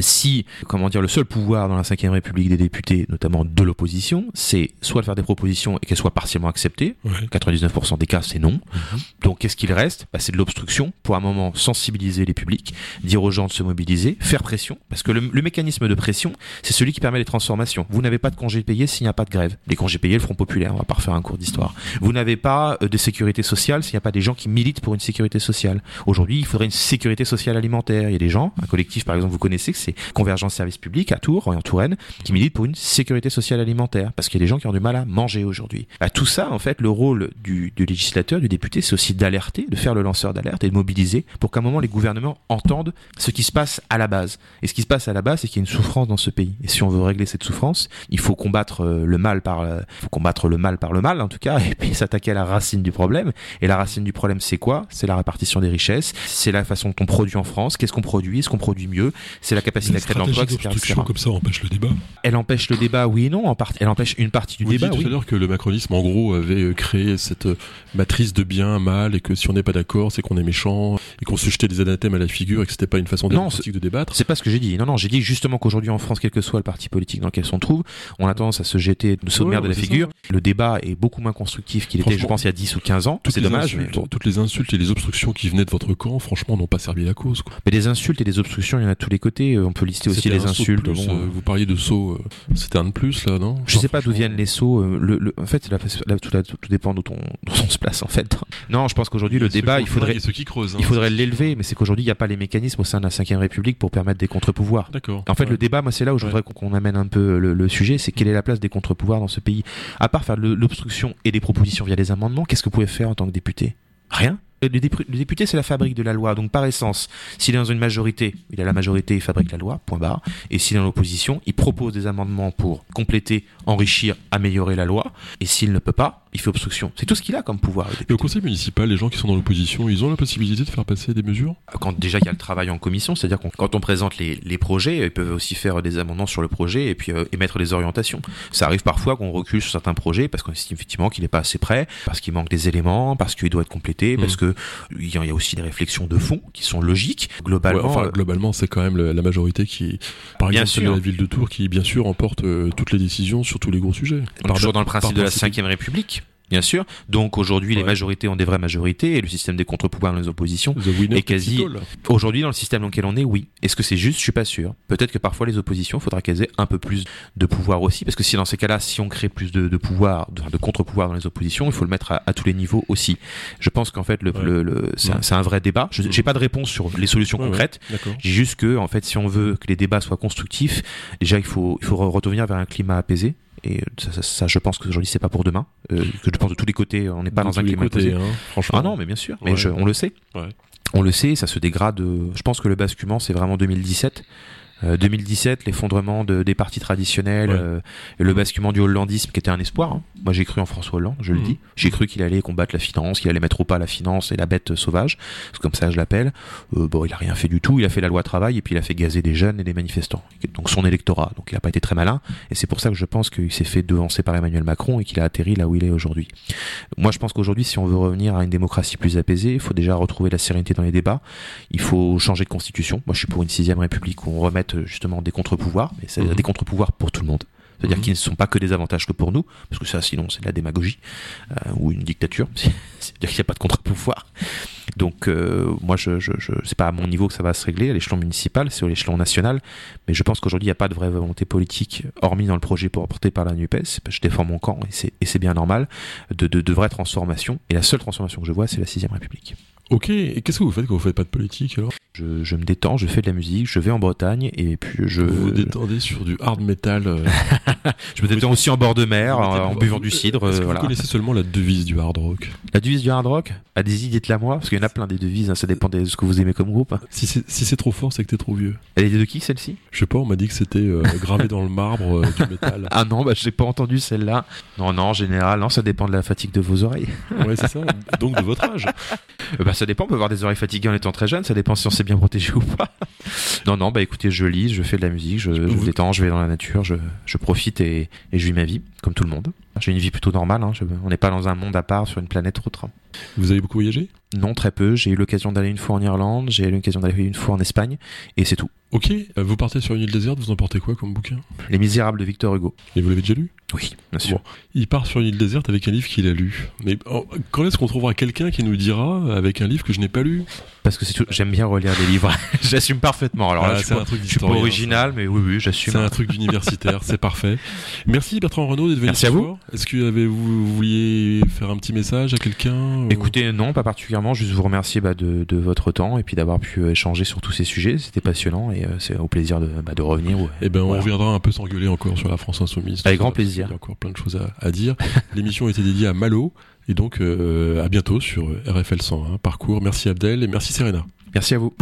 si, comment dire, le seul pouvoir dans la Ve République des députés, notamment de l'opposition, c'est soit de faire des propositions et qu'elles soient partiellement acceptées, Ouais. 99% des cas c'est non, Mhm. donc qu'est-ce qu'il reste? Bah, C'est de l'obstruction pour un moment sensibiliser les publics, dire aux gens de se mobiliser, faire pression, parce que le, le mécanisme de pression, c'est celui qui permet les transformations. Vous n'avez pas de congés payés s'il n'y a pas de grève. Les congés payés, le Front Populaire, on va pas refaire un cours d'histoire. Vous n'avez pas euh, de sécurité sociale s'il n'y a pas des gens qui militent pour une sécurité sociale. Aujourd'hui, il faudrait une sécurité sociale alimentaire. Il y a des gens, un collectif par exemple, vous connaissez, c'est Convergence Service Public à Tours, en Touraine, qui militent pour une sécurité sociale alimentaire, parce qu'il y a des gens qui ont du mal à manger aujourd'hui. Tout ça, en fait, le rôle du, législateur, du député, c'est aussi d'alerter, de faire le lanceur d'alerte et de mobiliser pour qu'à un moment les gouvernements entendent ce qui se passe à la base. Et ce qui se passe à la base, c'est qu'il y a une souffrance dans ce pays. Et si on veut régler cette souffrance, il faut combattre euh, le mal par, euh, faut combattre le mal par le mal, en tout cas, <laughs> et puis s'attaquer à la racine du problème. Et la racine du problème, c'est quoi? C'est la répartition des richesses, c'est la façon dont on produit en France, qu'est-ce qu'on produit, est-ce qu'on produit mieux, c'est la capacité à créer de l'emploi, etc., etc. comme ça empêche le débat. Elle empêche le débat, oui et non, en part... elle empêche une partie du Vous débat, disiez tout à l'heure que le macronisme, en gros, avait euh, créé cette euh, matrice de bien, mal, et que si on n'est pas d'accord, c'est qu'on est méchant, et qu'on se jetait des anathèmes à la figure, et que c'était pas une façon démocratique de débattre. C'est pas ce que j'ai dit. Non, non, j'ai dit justement qu'aujourd'hui en France, quel que soit le parti politique dans lequel on trouve, on a tendance à se jeter de de Ouais, de la ça, figure. Le débat est beaucoup moins constructif qu'il était, je pense, il y a 10 ou 15 ans. Toutes C'est les dommage. Mais, toutes les insultes et les obstructions qui venaient de votre camp, franchement, n'ont pas servi la cause. Quoi. mais des insultes et des obstructions, il y en a de tous les côtés. Euh, On peut lister aussi les insultes. plus, bon, euh, vous parliez de saut, euh, c'était un de plus là, non Je sais Enfin, pas d'où viennent les sauts. euh, Le, le- en fait, tout, dépend d'où on, se place en fait. <laughs> Non, je pense qu'aujourd'hui le débat, il faudrait, qui creusent. hein. il faudrait l'élever, mais c'est qu'aujourd'hui il n'y a pas les mécanismes au sein de la Ve République pour permettre des contre-pouvoirs. D'accord. En fait, Ouais. le débat, moi, c'est là où je voudrais qu'on qu'on amène un peu le, le sujet, c'est quelle est la place des contre-pouvoirs dans ce pays? À part faire l'obstruction et des propositions via des amendements, qu'est-ce que vous pouvez faire en tant que député? Rien. Le, dépru- le député, c'est la fabrique de la loi. Donc, par essence, s'il est dans une majorité, il a la majorité, il fabrique la loi, point barre. Et s'il est dans l'opposition, il propose des amendements pour compléter, enrichir, améliorer la loi. Et s'il ne peut pas, il fait obstruction. C'est tout ce qu'il a comme pouvoir. Et au conseil municipal, les gens qui sont dans l'opposition, ils ont la possibilité de faire passer des mesures? Quand déjà il y a le travail en commission, c'est-à-dire qu'on- quand on présente les, les projets, ils peuvent aussi faire des amendements sur le projet et puis euh, émettre des orientations. Ça arrive parfois qu'on recule sur certains projets parce qu'on estime effectivement qu'il n'est pas assez prêt, parce qu'il manque des éléments, parce qu'il doit être complété, parce que il y, a aussi des réflexions de fond qui sont logiques. Globalement, Ouais, enfin, euh, globalement, c'est quand même la majorité qui, par Bien exemple, sûr. la ville de Tours, qui bien sûr emporte euh, toutes les décisions sur tous les gros sujets. toujours dans le principe de la. Ve République. Bien sûr. Donc aujourd'hui, les majorités ont des vraies majorités et le système des contre-pouvoirs dans les oppositions Et quasi-. Aujourd'hui, dans le système dans lequel on est, oui. Est-ce que c'est juste? Je suis pas sûr. Peut-être que parfois les oppositions, il faudra qu'elles aient un peu plus de pouvoir aussi, parce que si dans ces cas-là, si on crée plus de, de pouvoir, de, de contre-pouvoir dans les oppositions, il faut le mettre à, à tous les niveaux aussi. Je pense qu'en fait, le, Ouais. le, le- c'est un, Ouais. c'est un vrai débat. Je j'ai pas de réponse sur les solutions concrètes. J'ai juste que, en fait, si on veut que les débats soient constructifs, déjà il faut, il faut re- revenir vers un climat apaisé. Et ça, ça, ça, je pense qu'aujourd'hui c'est pas pour demain. Euh, que je pense de tous les côtés, on n'est pas De dans un climat côtés, hein, franchement. Ah non, mais bien sûr. Mais Ouais. je- on le sait. Ouais. On le sait, ça se dégrade. euh, Je pense que le basculement, c'est vraiment 2017. Euh, 2017, l'effondrement de, des partis traditionnels, Ouais. euh, et le basculement du hollandisme qui était un espoir. hein. Moi, j'ai cru en François Hollande, je le Mhm. dis. J'ai cru qu'il allait combattre la finance, qu'il allait mettre au pas la finance et la bête sauvage. C'est comme ça que je l'appelle. Euh, bon, il a rien fait du tout. Il a fait la loi travail et puis il a fait gazer des jeunes et des manifestants. Donc son électorat. Donc il n'a pas été très malin. Et c'est pour ça que je pense qu'il s'est fait devancer par Emmanuel Macron et qu'il a atterri là où il est aujourd'hui. Moi, je pense qu'aujourd'hui, si on veut revenir à une démocratie plus apaisée, il faut déjà retrouver la sérénité dans les débats. Il faut changer de constitution. Moi, je suis pour une sixième république où on remette euh, justement des contre-pouvoirs, mais c'est Mhm. des contre-pouvoirs pour tout le monde. C'est-à-dire Mhm. qu'ils ne sont pas que des avantages que pour nous, parce que ça, sinon, c'est de la démagogie euh, ou une dictature. <laughs> C'est-à-dire qu'il n'y a pas de contre-pouvoir. Donc, euh, moi, je, je, je c'est pas à mon niveau que ça va se régler, à l'échelon municipal, c'est à l'échelon national. Mais je pense qu'aujourd'hui, il n'y a pas de vraie volonté politique, hormis dans le projet porté par la NUPES. Je défends mon camp, et c'est, bien normal, de, de, de vraies transformations. Et la seule transformation que je vois, c'est la sixième république. Ok, et qu'est-ce que vous faites quand vous faites pas de politique alors? Je, je me détends, je fais de la musique, je vais en Bretagne, et puis je, Vous vous détendez sur du hard metal. euh, <laughs> je me détends aussi en bord de mer, vous en, buvant du cidre. Est-ce euh, que voilà. vous connaissez seulement la devise du hard rock? La devise du hard rock? Ah, des idées, dites-la moi, parce qu'il y en a plein des devises, hein, ça dépend de ce que vous aimez comme groupe. Si c'est si trop fort, c'est que t'es trop vieux. Elle est de qui celle-ci? Je sais pas, on m'a dit que c'était euh, <laughs> gravé dans le marbre euh, du métal. Ah non, bah j'ai pas entendu celle-là. Non, non, en général, non, ça dépend de la fatigue de vos oreilles. Ouais, c'est ça. Donc de votre âge. Euh, <laughs> bah ça dépend, on peut avoir des oreilles fatiguées en étant très jeune, ça dépend si on s'est bien protégé ou pas. <laughs> non, non, bah écoutez, je lis, je fais de la musique, je, je vous- détends, je vais dans la nature, je, je profite et, et je vis ma vie, comme tout le monde. J'ai une vie plutôt normale, hein, je- on n'est pas dans un monde à part sur une planète autre. Vous avez beaucoup voyagé? Non, très peu. J'ai eu l'occasion d'aller une fois en Irlande, j'ai eu l'occasion d'aller une fois en Espagne, et c'est tout. Ok, vous partez sur une île déserte, vous emportez quoi comme bouquin? Les Misérables de Victor Hugo. Et vous l'avez déjà lu? Oui, bien sûr. Bon. Il part sur une île déserte avec un livre qu'il a lu. Mais oh, quand est-ce qu'on trouvera quelqu'un qui nous dira avec un livre que je n'ai pas lu? Parce que c'est tout... j'aime bien relire des livres. <laughs> j'assume parfaitement. Alors là, Ah, je, un truc je suis pas original, mais oui, oui, j'assume. C'est un truc d'universitaire, <laughs> c'est parfait. Merci Bertrand Renaud d'être venu Merci à vous. Est-ce que vous, vous vouliez faire un petit message à quelqu'un? Ou- Écoutez, non, pas particulièrement. Juste vous remercier bah, de, de votre temps et puis d'avoir pu euh, échanger sur tous ces sujets. C'était passionnant et euh, c'est au plaisir de, bah, de revenir. ouais. Eh ben, on Voilà. reviendra un peu s'engueuler encore sur la France Insoumise. Avec grand ça, plaisir. Il y a encore plein de choses à, à dire. <laughs> L'émission était dédiée à Malo. Et donc, euh, à bientôt sur RFL 101 Parcours. Merci Abdel et merci Serena. Merci à vous.